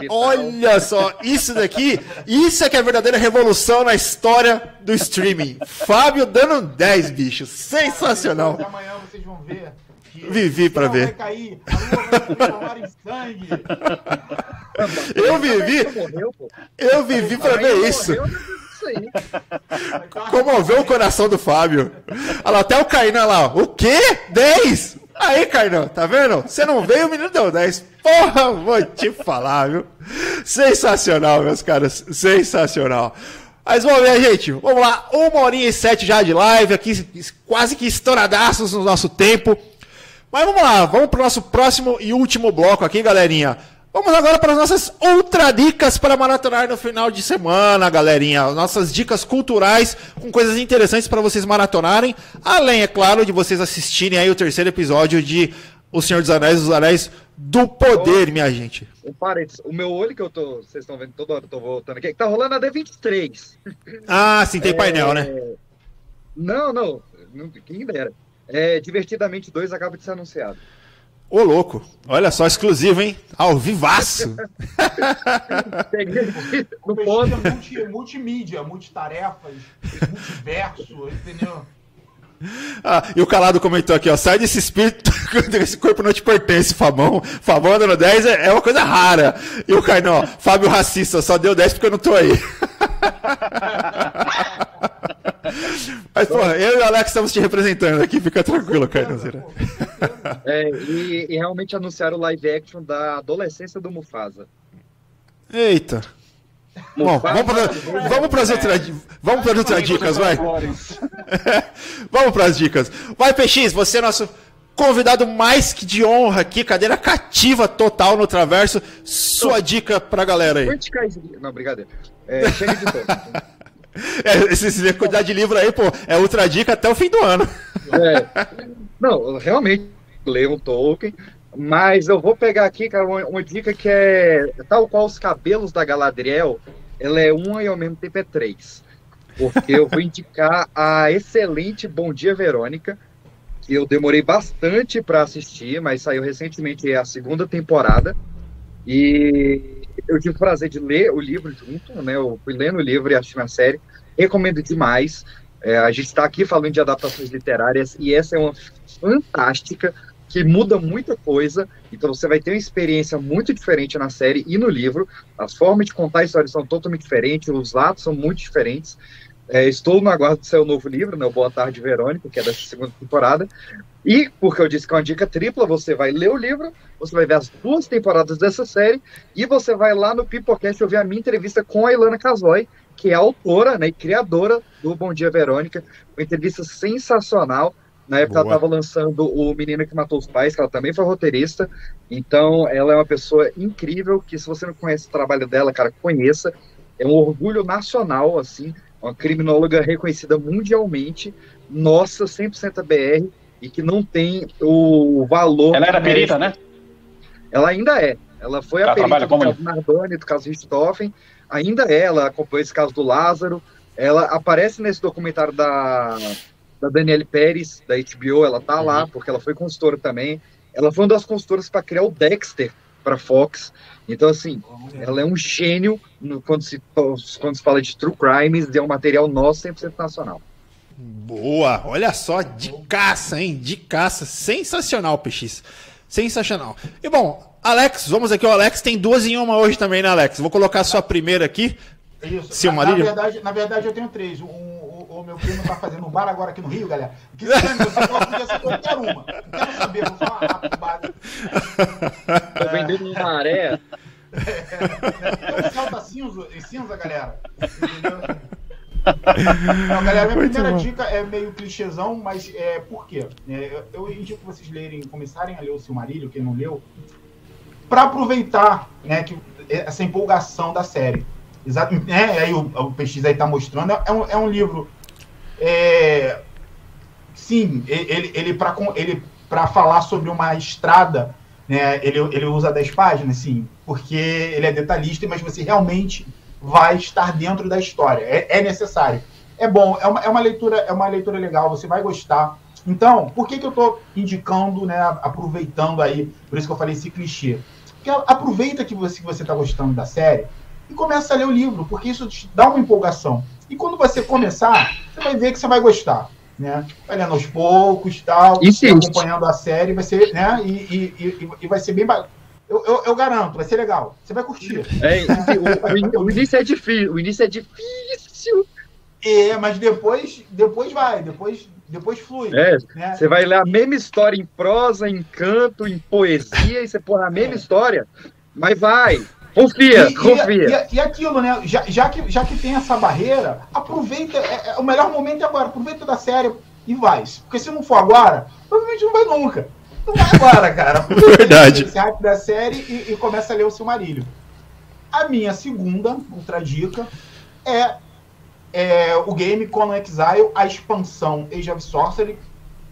Olha só, isso daqui, isso é que é a verdadeira revolução na história do streaming. Fábio dando um 10, bicho. Sensacional. Amanhã vocês vão ver Vivi para ver. Cair, vai sangue. Eu vivi. Eu vivi para ver isso. Comoveu o coração do Fábio. Olha lá, até o Kainan lá. O quê? 10? Aí, Kainan, tá vendo? Você não veio, o menino deu 10. Porra, vou te falar, viu? Sensacional, meus caras. Sensacional. Mas vamos ver, gente. Vamos lá. Uma horinha e sete já de live aqui, quase que estouradaços no nosso tempo. Mas vamos lá, vamos para o nosso próximo e último bloco aqui, galerinha. Vamos agora para as nossas ultra dicas para maratonar no final de semana, galerinha. Nossas dicas culturais com coisas interessantes para vocês maratonarem. Além, é claro, de vocês assistirem aí o terceiro episódio de O Senhor dos Anéis, os Anéis do Poder, minha gente. Um parênteses, o meu olho que eu tô, vocês estão vendo toda hora, eu tô voltando aqui, que tá rolando a D23. Ah, sim, tem é... painel, né? Não, não, quem dera. É, Divertidamente 2 acaba de ser anunciado. Ô, louco. Olha só, exclusivo, hein? Ao vivaço. no ponto. Multi, multimídia, multitarefas, multiverso, entendeu? Ah, e o Calado comentou aqui, ó, sai desse espírito, esse corpo não te pertence, Fabão. Fabão dando 10 é, é uma coisa rara. E o Cainó, Fábio racista, só deu 10 porque eu não tô aí. Mas, pô, eu e o Alex estamos te representando aqui, fica tranquilo, Carnozeira. É, e, e, realmente anunciaram o live action da adolescência do Mufasa. Eita. Bom, vamos para vamos para as outras vamos para outras dicas, vai. vamos para as dicas. Vai PX, você é nosso convidado mais que de honra aqui, cadeira cativa total no Traverso. Sua dica para a galera aí. Não, brincadeira. É, chega de É, se você de livro aí, pô, é outra dica até o fim do ano. É. Não, realmente, leiam Tolkien, mas eu vou pegar aqui, cara, uma, uma, dica que é tal qual os cabelos da Galadriel, ela é uma e ao mesmo tempo é três. Porque eu vou indicar a excelente Bom Dia Verônica, que eu demorei bastante para assistir, mas saiu recentemente a segunda temporada. E eu tive o prazer de ler o livro junto, né? Eu fui lendo o livro e assistindo a série. Recomendo demais. É, a gente está aqui falando de adaptações literárias e essa é uma fantástica que muda muita coisa. Então você vai ter uma experiência muito diferente na série e no livro. As formas de contar a história são totalmente diferentes, os lados são muito diferentes. É, estou no aguardo do seu novo livro, né, Boa Tarde, Verônica, que é dessa segunda temporada. E, porque eu disse que é uma dica tripla, você vai ler o livro, você vai ver as duas temporadas dessa série, e você vai lá no Pipocast ouvir a minha entrevista com a Ilana Casoy, que é autora né, e criadora do Bom Dia, Verônica. Uma entrevista sensacional. Na época Boa. ela estava lançando O Menino que Matou os Pais, que ela também foi roteirista. Então, ela é uma pessoa incrível, que se você não conhece o trabalho dela, cara, conheça. É um orgulho nacional, assim, uma criminóloga reconhecida mundialmente, nossa, 100% BR, e que não tem o valor. Ela era perita, né? Ela ainda é. Ela foi ela a perita do caso Nardoni, do caso Richthofen, ainda é, ela acompanhou esse caso do Lázaro, ela aparece nesse documentário da, da Danielle Pérez, da HBO, ela tá uhum. lá, porque ela foi consultora também. Ela foi uma das consultoras para criar o Dexter para Fox. Então, assim, ela é um gênio no, quando, se, quando se fala de true crimes, é um material nosso 100% nacional. Boa! Olha só, de caça, hein? De caça. Sensacional, PX. Sensacional. E bom, Alex, vamos aqui. O Alex tem duas em uma hoje também, né, Alex? Vou colocar a sua primeira aqui. Isso. Na, na, verdade, na verdade, eu tenho três. Um, o, o, meu primo tá fazendo um bar agora aqui no Rio, galera. Que se você podia ser qualquer uma. Não quero saber, vou falar rápido, base. Tô vendendo uma maré. É, é, o céu tá cinza, cinza, galera. Entendeu? Não, galera, minha Muito primeira bom. dica é meio clichêzão, mas é por quê? É, eu indico vocês lerem, começarem a ler o Silmarillion, quem não leu, para aproveitar né, que, essa empolgação da série. Exato, é, aí o, o PX aí tá mostrando, é um, é um livro. É, sim, ele, ele para ele, falar sobre uma estrada, né, ele, ele usa 10 páginas, sim, porque ele é detalhista, mas você realmente vai estar dentro da história. É, é necessário. É bom, é uma, é uma leitura, é uma leitura legal, você vai gostar. Então, por que, que eu estou indicando, né, aproveitando aí, por isso que eu falei esse clichê? Porque aproveita que você está tá gostando da série, e começa a ler o livro, porque isso te dá uma empolgação. E quando você começar, você vai ver que você vai gostar. Né? Vai lendo aos poucos, tal, acompanhando a série, vai ser, né? E, e, e, e vai ser bem eu, eu, eu, garanto, vai ser legal. Você vai curtir. É, o, o, o, início é difícil. O início é difícil. É, mas depois, depois vai, depois, depois flui. É, né? Você vai ler a mesma história em prosa, em canto, em poesia, e você põe a mesma é. história, mas vai. Confia, e, confia. E, e, aquilo, né? Já, já, que, já que tem essa barreira, aproveita. É, é, o melhor momento é agora. Aproveita da série e vai. Porque se não for agora, provavelmente não vai nunca. Não vai agora, cara. Verdade. Esse hype da série e, e começa a ler o Silmarillion. A minha segunda ultra dica é, é o game Conan Exile, a expansão Age of Sorcery.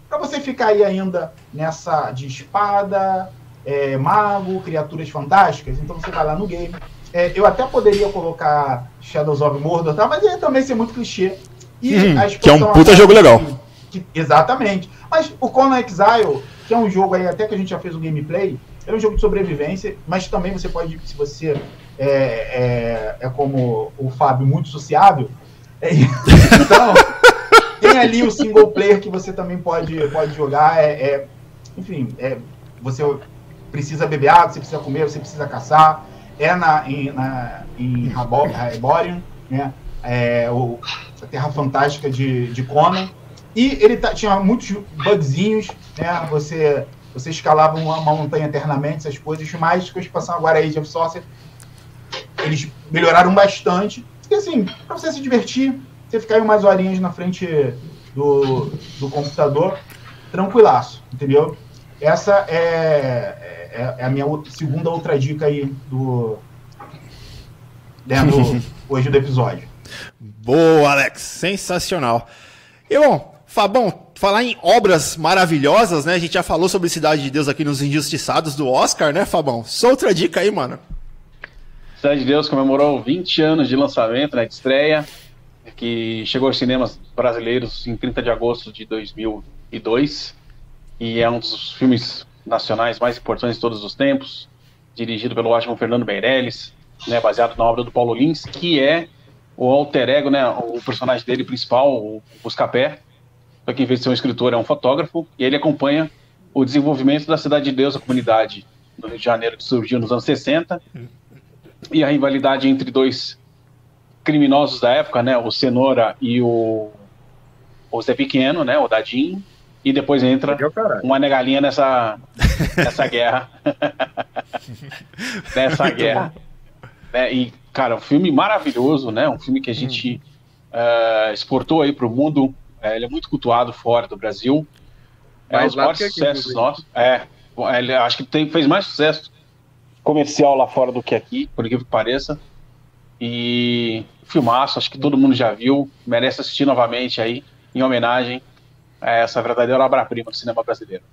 Pra você ficar aí ainda nessa de espada, é, mago, criaturas fantásticas, então você vai lá no game. É, eu até poderia colocar Shadows of Mordor, tá? mas ia também ser muito clichê. E hum, que é um puta jogo legal. Que, que, exatamente. Mas o Conan Exile, que é um jogo aí, até que a gente já fez o gameplay, é um jogo de sobrevivência, mas também você pode, se você é, é, é como o Fábio, muito sociável, é, então tem ali o single player que você também pode, pode jogar. É, é enfim, é, você precisa beber água, você precisa comer, você precisa caçar. É na, em, na, em Hyborian, né? É, o, a Terra Fantástica de, de Conan. E ele tá, tinha muitos bugzinhos, né? Você, você escalava uma, montanha eternamente, essas coisas, mas com a expansão agora Age of Sorcery, eles melhoraram bastante. E assim, para você se divertir, você ficar aí umas horinhas na frente do, do computador, tranquilaço, entendeu? Essa é, é, é, a minha segunda outra dica aí do. Dentro hoje do episódio. Boa, Alex. Sensacional. E bom, Fabão, falar em obras maravilhosas, né? A gente já falou sobre Cidade de Deus aqui nos Injustiçados do Oscar, né, Fabão? Só outra dica aí, mano. Cidade de Deus comemorou 20 anos de lançamento, né, de estreia, que chegou aos cinemas brasileiros em 30 de agosto de 2002 e é um dos filmes nacionais mais importantes de todos os tempos, dirigido pelo ótimo Fernando Meirelles. né, baseado na obra do Paulo Lins, que é o alter ego, né, o personagem dele principal, o Buscapé, só que em vez de ser um escritor é um fotógrafo, e ele acompanha o desenvolvimento da Cidade de Deus, a comunidade do Rio de Janeiro que surgiu nos anos 60, e a rivalidade entre dois criminosos da época, né, o Cenoura e o, o Zé Pequeno, né, o Dadinho, e depois entra uma negalinha nessa, nessa guerra. nessa guerra. Né, e, cara, um filme maravilhoso, né, um filme que a gente uh, exportou aí para o mundo, é, ele é muito cultuado fora do Brasil, é um dos maiores sucessos nossos. É, ele, acho que tem, fez mais sucesso comercial lá fora do que aqui, por incrível que pareça. E filmaço, acho que todo mundo já viu, merece assistir novamente aí, em homenagem a essa verdadeira obra-prima do cinema brasileiro.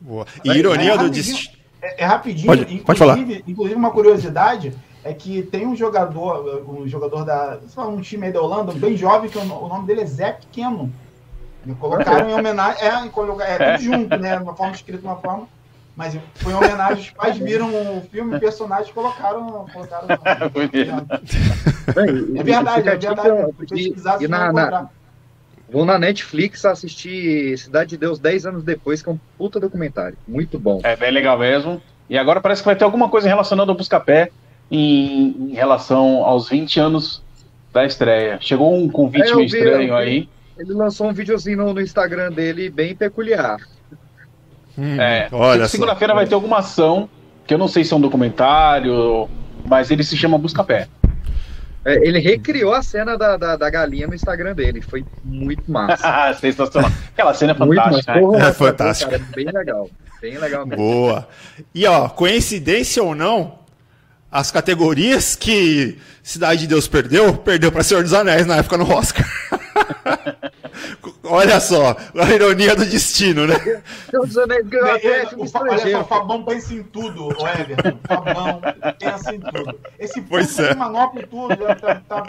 Boa. E é, ironia é do destino. É, é, rapidinho, pode, inclusive, pode falar. inclusive uma curiosidade é que tem um jogador, um jogador da. um time aí da Holanda, bem jovem, que o nome dele é Zé Pequeno. Me colocaram em homenagem. É, é tudo é. junto, né? Uma forma escrita, uma forma. Mas foi em homenagem, os pais viram o filme, o personagem colocaram. colocaram é verdade, é verdade. E, e na, na, vou na Netflix assistir Cidade de Deus 10 anos depois, que é um puta documentário. Muito bom. É bem legal mesmo. E agora parece que vai ter alguma coisa relacionada ao Buscapé em, em relação aos 20 anos da estreia. Chegou um convite é, meio estranho aí. Ele lançou um videozinho no, no Instagram dele bem peculiar. Hum, é, olha segunda-feira vai ter alguma ação, que eu não sei se é um documentário, mas ele se chama Busca Pé. É, ele recriou a cena da, da, da, galinha no Instagram dele. Foi muito massa. Sensacional. Aquela cena é fantástica. Porra, é fantástica. bem legal. Bem legal mesmo. Boa. E ó, coincidência ou não, as categorias que Cidade de Deus perdeu, perdeu para Senhor dos Anéis na época no Oscar. Olha só, a ironia do destino, né? Senhor Anéis ganhou até filme estrangeiro. Olha só, Fabão pensa em tudo, o Everton. Fabão pensa em tudo. Esse pois é. manopla tudo, já tá, tá,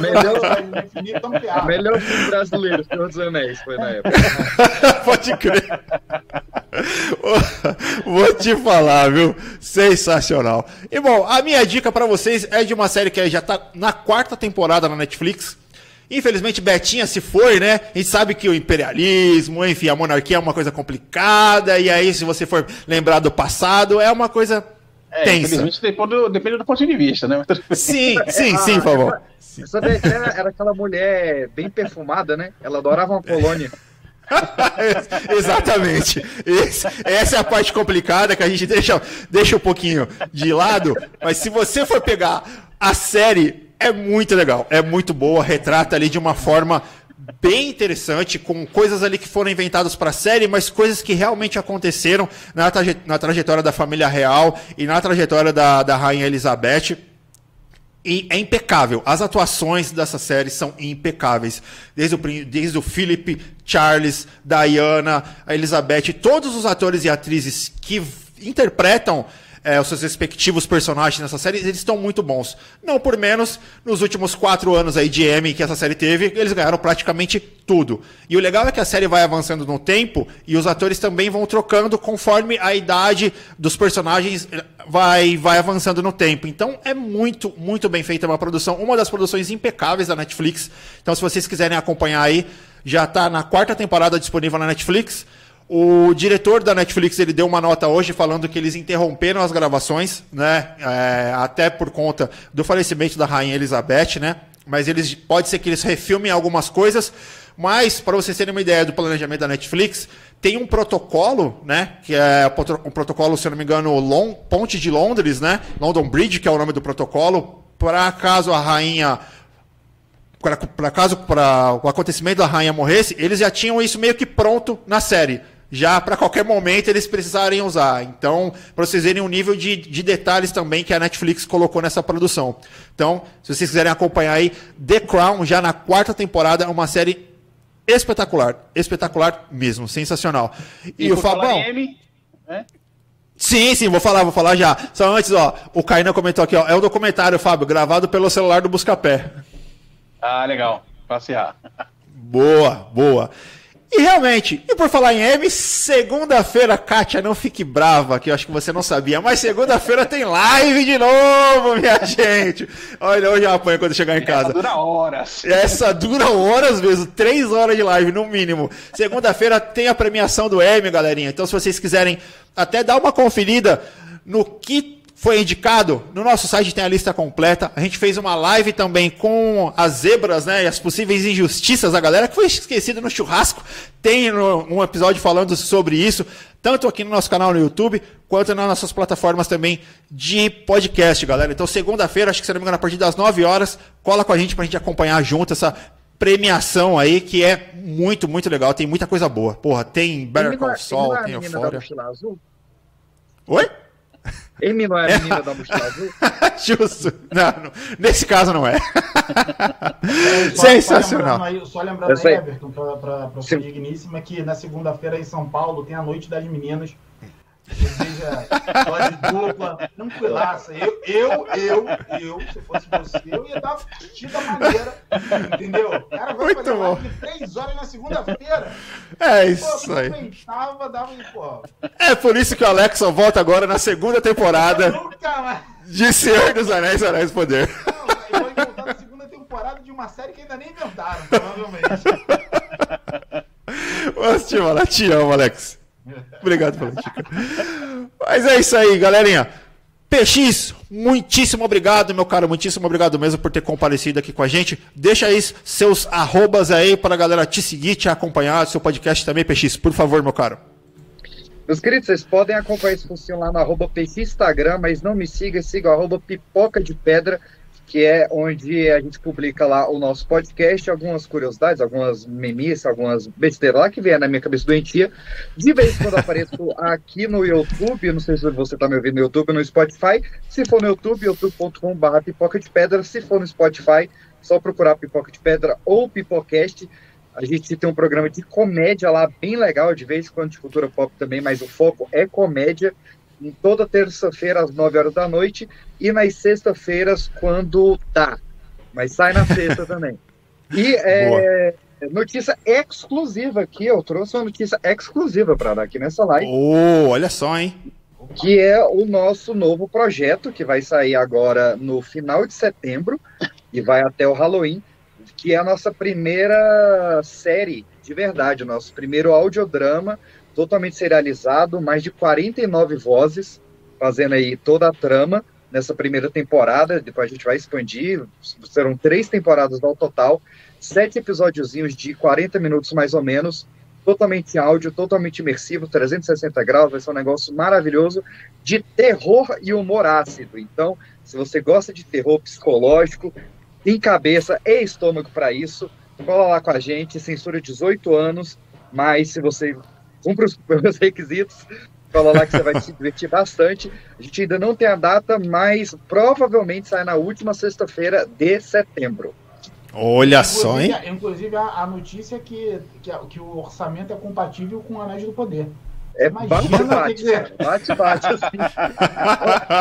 melhor, infinito, melhor filme brasileiro, Senhor dos Anéis, foi na época. Pode crer. Vou te falar, viu? Sensacional. E bom, a minha dica para vocês é de uma série que já tá na quarta temporada na Netflix Infelizmente, Betinha se foi, né? A gente sabe que o imperialismo, enfim, a monarquia é uma coisa complicada, e aí, se você for lembrar do passado, é uma coisa é, tensa. Infelizmente, depende do, depende do ponto de vista, né? Sim, sim, sim, por favor. Essa Betinha era aquela mulher bem perfumada, né? Ela adorava uma colônia. Exatamente. Esse, essa é a parte complicada que a gente deixa, deixa um pouquinho de lado. Mas se você for pegar a série é muito legal, é muito boa, retrata ali de uma forma bem interessante, com coisas ali que foram inventadas para a série, mas coisas que realmente aconteceram na, traje na, trajetória da família real e na trajetória da, da Rainha Elizabeth. E é impecável. As atuações dessa série são impecáveis. Desde o, desde o Philip, Charles, Diana, a Elizabeth, todos os atores e atrizes que interpretam é, os seus respectivos personagens nessa série, eles estão muito bons. Não por menos, nos últimos quatro anos aí de M que essa série teve, eles ganharam praticamente tudo. E o legal é que a série vai avançando no tempo e os atores também vão trocando conforme a idade dos personagens eh, vai, vai avançando no tempo. Então é muito, muito bem feita uma produção, uma das produções impecáveis da Netflix. Então se vocês quiserem acompanhar aí, já está na quarta temporada disponível na Netflix. O diretor da Netflix ele deu uma nota hoje falando que eles interromperam as gravações, né? É, até por conta do falecimento da rainha Elizabeth, né? Mas eles pode ser que eles refilmem algumas coisas. Mas para vocês terem uma ideia do planejamento da Netflix, tem um protocolo, né? Que é um protocolo, se eu não me engano, Long, Ponte de Londres, né? London Bridge, que é o nome do protocolo, para caso a rainha para caso para o acontecimento da rainha morresse, eles já tinham isso meio que pronto na série já para qualquer momento eles precisarem usar. Então, para vocês verem o nível de, de detalhes também que a Netflix colocou nessa produção. Então, se vocês quiserem acompanhar aí, The Crown, já na quarta temporada, é uma série espetacular. Espetacular mesmo, sensacional. E, e o Fabão. né? Sim, sim, vou falar, vou falar já. Só antes, ó, o Kainan comentou aqui, ó, é um documentário, Fábio, gravado pelo celular do Buscapé. Ah, legal. Passear. Boa, boa. E realmente, e por falar em M, segunda-feira, Kátia, não fique brava, que eu acho que você não sabia, mas segunda-feira tem live de novo, minha gente. Olha, hoje eu apanho quando chegar em casa. Essa dura horas. Essa dura horas mesmo, três horas de live no mínimo. Segunda-feira tem a premiação do M, galerinha. Então, se vocês quiserem até dar uma conferida no que foi indicado. No nosso site tem a lista completa. A gente fez uma live também com as zebras, né? E as possíveis injustiças da galera que foi esquecida no churrasco. Tem um episódio falando sobre isso, tanto aqui no nosso canal no YouTube, quanto nas nossas plataformas também de podcast, galera. Então, segunda-feira, acho que se não me engano, a partir das 9 horas, cola com a gente pra gente acompanhar junto essa premiação aí, que é muito, muito legal. Tem muita coisa boa. Porra, tem Better Call Saul, tem Euphoria. Oi? Amy não é a menina da mochila azul? Justo. Não, não, nesse caso não é. É, só, Sensacional. Só lembrando aí, só lembrando aí Everton, para sua digníssima, que na segunda-feira em São Paulo tem a Noite das Meninas. Seja de dupla, tranquilaça. Eu, eu, eu, eu, se fosse você, eu ia dar uma curtida maneira. Entendeu? O cara vai Muito fazer bom. live três horas na segunda-feira. É Pô, isso aí. Pensava, dava, pô, É por isso que o Alex só volta agora na segunda temporada nunca mais. de Senhor dos Anéis Anéis Poder. Não, vai voltar na segunda temporada de uma série que ainda nem inventaram, provavelmente. Mas te amo, Alex. Obrigado pela dica. Mas é isso aí, galerinha. PX, muitíssimo obrigado, meu cara. Muitíssimo obrigado mesmo por ter comparecido aqui com a gente. Deixa aí seus arrobas aí para a galera te seguir, te acompanhar, seu podcast também, PX, por favor, meu caro. Meus queridos, vocês podem acompanhar esse funcionário lá no arroba PC Instagram, mas não me siga, siga o arroba Pipoca de Pedra, que é onde a gente publica lá o nosso podcast, algumas curiosidades, algumas memes, algumas besteiras lá que vem na minha cabeça doentia. De vez em quando apareço aqui no YouTube, não sei se você está me ouvindo no YouTube ou no Spotify. Se for no YouTube, youtube.com.br Pipoca de Pedra. Se for no Spotify, só procurar Pipoca de Pedra ou Pipocast. A gente tem um programa de comédia lá, bem legal, de vez em quando de cultura pop também, mas o foco é comédia. Em toda terça-feira, às 9 horas da noite, e nas sextas-feiras, quando dá. Mas sai na sexta também. E é, notícia exclusiva aqui, eu trouxe uma notícia exclusiva para dar aqui nessa live, Oh, olha só, hein? que é o nosso novo projeto, que vai sair agora no final de setembro e vai até o Halloween, que é a nossa primeira série de verdade, nosso primeiro audiodrama totalmente serializado, mais de 49 vozes, fazendo aí toda a trama nessa primeira temporada, depois a gente vai expandir, serão três temporadas ao total, sete episódiozinhos de 40 minutos mais ou menos, totalmente áudio, totalmente imersivo, 360 graus, vai ser um negócio maravilhoso de terror e humor ácido. Então, se você gosta de terror psicológico, tem cabeça e estômago para isso, cola lá com a gente, censura 18 anos, mas se você cumpre os, os requisitos, cola lá que você vai se divertir bastante. A gente ainda não tem a data, mas provavelmente sai na última sexta-feira de setembro. Olha só, hein? Inclusive, inclusive a, a notícia é que, que, que o orçamento é compatível com o Anéis do Poder. É que é. cara. bate-bate, assim.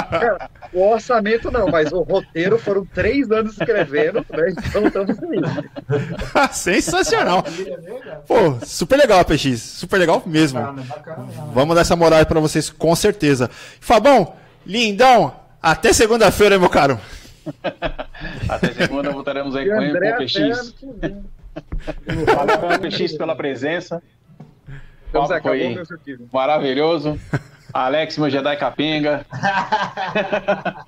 Cara, o orçamento não, mas o roteiro foram três anos escrevendo, né? Então estamos aí. Sensacional. Pô, super legal, PX. Super legal mesmo. Bacana, bacana. Vamos dar essa moral aí pra vocês, com certeza. Fabão, lindão, até segunda-feira, meu caro. Até segunda voltaremos aí com, o PX. Valeu, PX, pela presença. Então, Zé, foi maravilhoso. Alex, meu Jedi Capenga.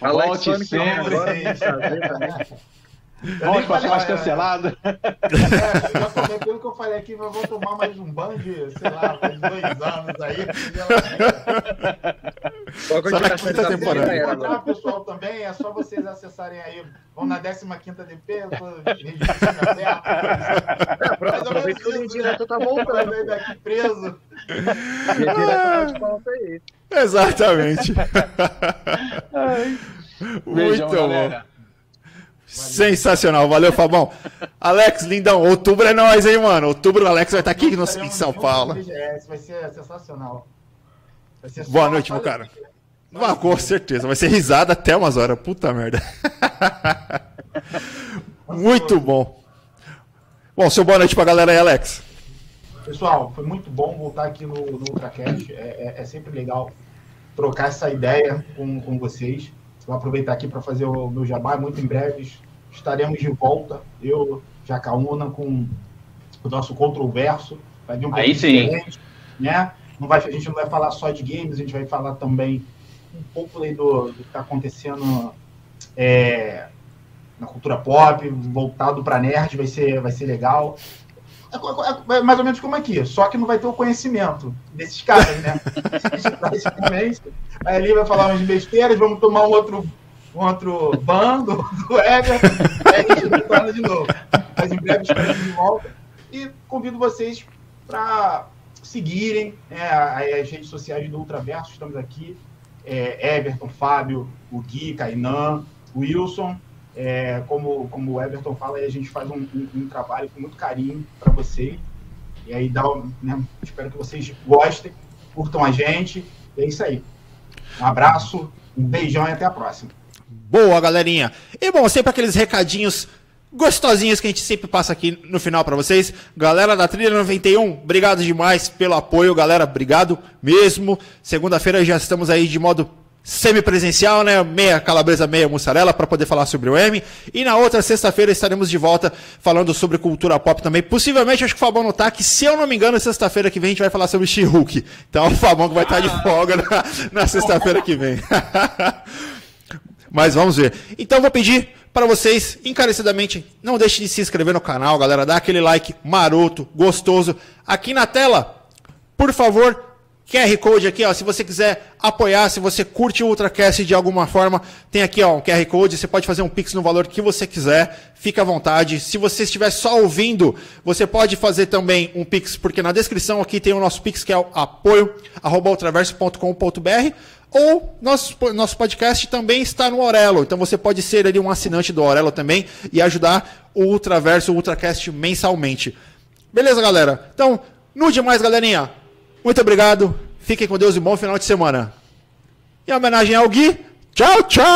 Alex Volte Sonic sempre. agora, para ser mais falei, cancelado. É, eu já falei, pelo que eu falei aqui, nós vamos tomar mais um banho de, sei lá, faz dois anos aí. Só que tiver quinta essa temporada. já era encontrar o pessoal também, é só vocês acessarem aí. Vão na 15ª DP, eu tô registrando aberto. É, pronto, aproveita que o Linha Direto tá voltando. Sair daqui preso. Linha Direto tá de pauta aí. Exatamente. Beijão, Muito bom. galera. Sensacional, valeu, Fabão. Alex, lindão, outubro é nós, hein, mano? Outubro o Alex vai estar aqui no, em São Paulo. É, vai ser sensacional. Vai ser só Boa noite, meu cara. Ah, com certeza, vai ser risada até umas horas, puta merda. Muito bom. Bom, seu boa noite pra galera aí, Alex. Pessoal, foi muito bom voltar aqui no, no Ultracast. É, é, é sempre legal trocar essa ideia com, com vocês. Vou aproveitar aqui para fazer o meu jabá. Muito em breve estaremos de volta. Eu, Jacaúna, com o nosso controverso. Vai vir um Aí sim. Né? Não vai, a gente não vai falar só de games, a gente vai falar também um pouco aí do, do que está acontecendo é, na cultura pop, voltado para nerd, vai ser, vai ser legal. É, é, é, mais ou menos como aqui, só que não vai ter o conhecimento desses caras, né? aí ali vai falar umas besteiras, vamos tomar um outro, um outro bando do Ever, aí a gente retorna de novo. Mas em breve estaremos de volta. E convido vocês para seguirem né, as redes sociais do Ultraverso, estamos aqui. É, Everton, Fábio, o Gui, Kainan, Wilson. É, como, como o Everton fala, a gente faz um, um, um trabalho com muito carinho para vocês. E aí dá, né, espero que vocês gostem, curtam a gente. E é isso aí. Um abraço, um beijão e até a próxima. Boa, galerinha. E bom, sempre aqueles recadinhos gostosinhos que a gente sempre passa aqui no final para vocês. Galera da Trilha 91, obrigado demais pelo apoio, galera, obrigado mesmo. Segunda-feira já estamos aí de modo semipresencial, né? Meia calabresa, meia mussarela, para poder falar sobre o M. E na outra sexta-feira estaremos de volta falando sobre cultura pop também. Possivelmente, acho que o Fabão notar que, se eu não me engano, sexta-feira que vem a gente vai falar sobre She-Hulk. Então, o Fabão que vai estar de folga na, na sexta-feira que vem. Mas vamos ver. Então, vou pedir para vocês, encarecidamente, não deixe de se inscrever no canal, galera. Dá aquele like maroto, gostoso. Aqui na tela, por favor, QR Code aqui, ó, se você quiser apoiar, se você curte o Ultracast de alguma forma, tem aqui ó, um QR Code, você pode fazer um Pix no valor que você quiser, fica à vontade. Se você estiver só ouvindo, você pode fazer também um Pix, porque na descrição aqui tem o nosso Pix, que é o apoio.ultraverso.com.br, ou nosso, nosso podcast também está no Orelo, então você pode ser ali um assinante do Orelo também e ajudar o Ultraverso, o Ultracast mensalmente. Beleza, galera? Então, no demais, galerinha, muito obrigado. Fiquem com Deus e bom final de semana. Em homenagem ao Gui, tchau, tchau!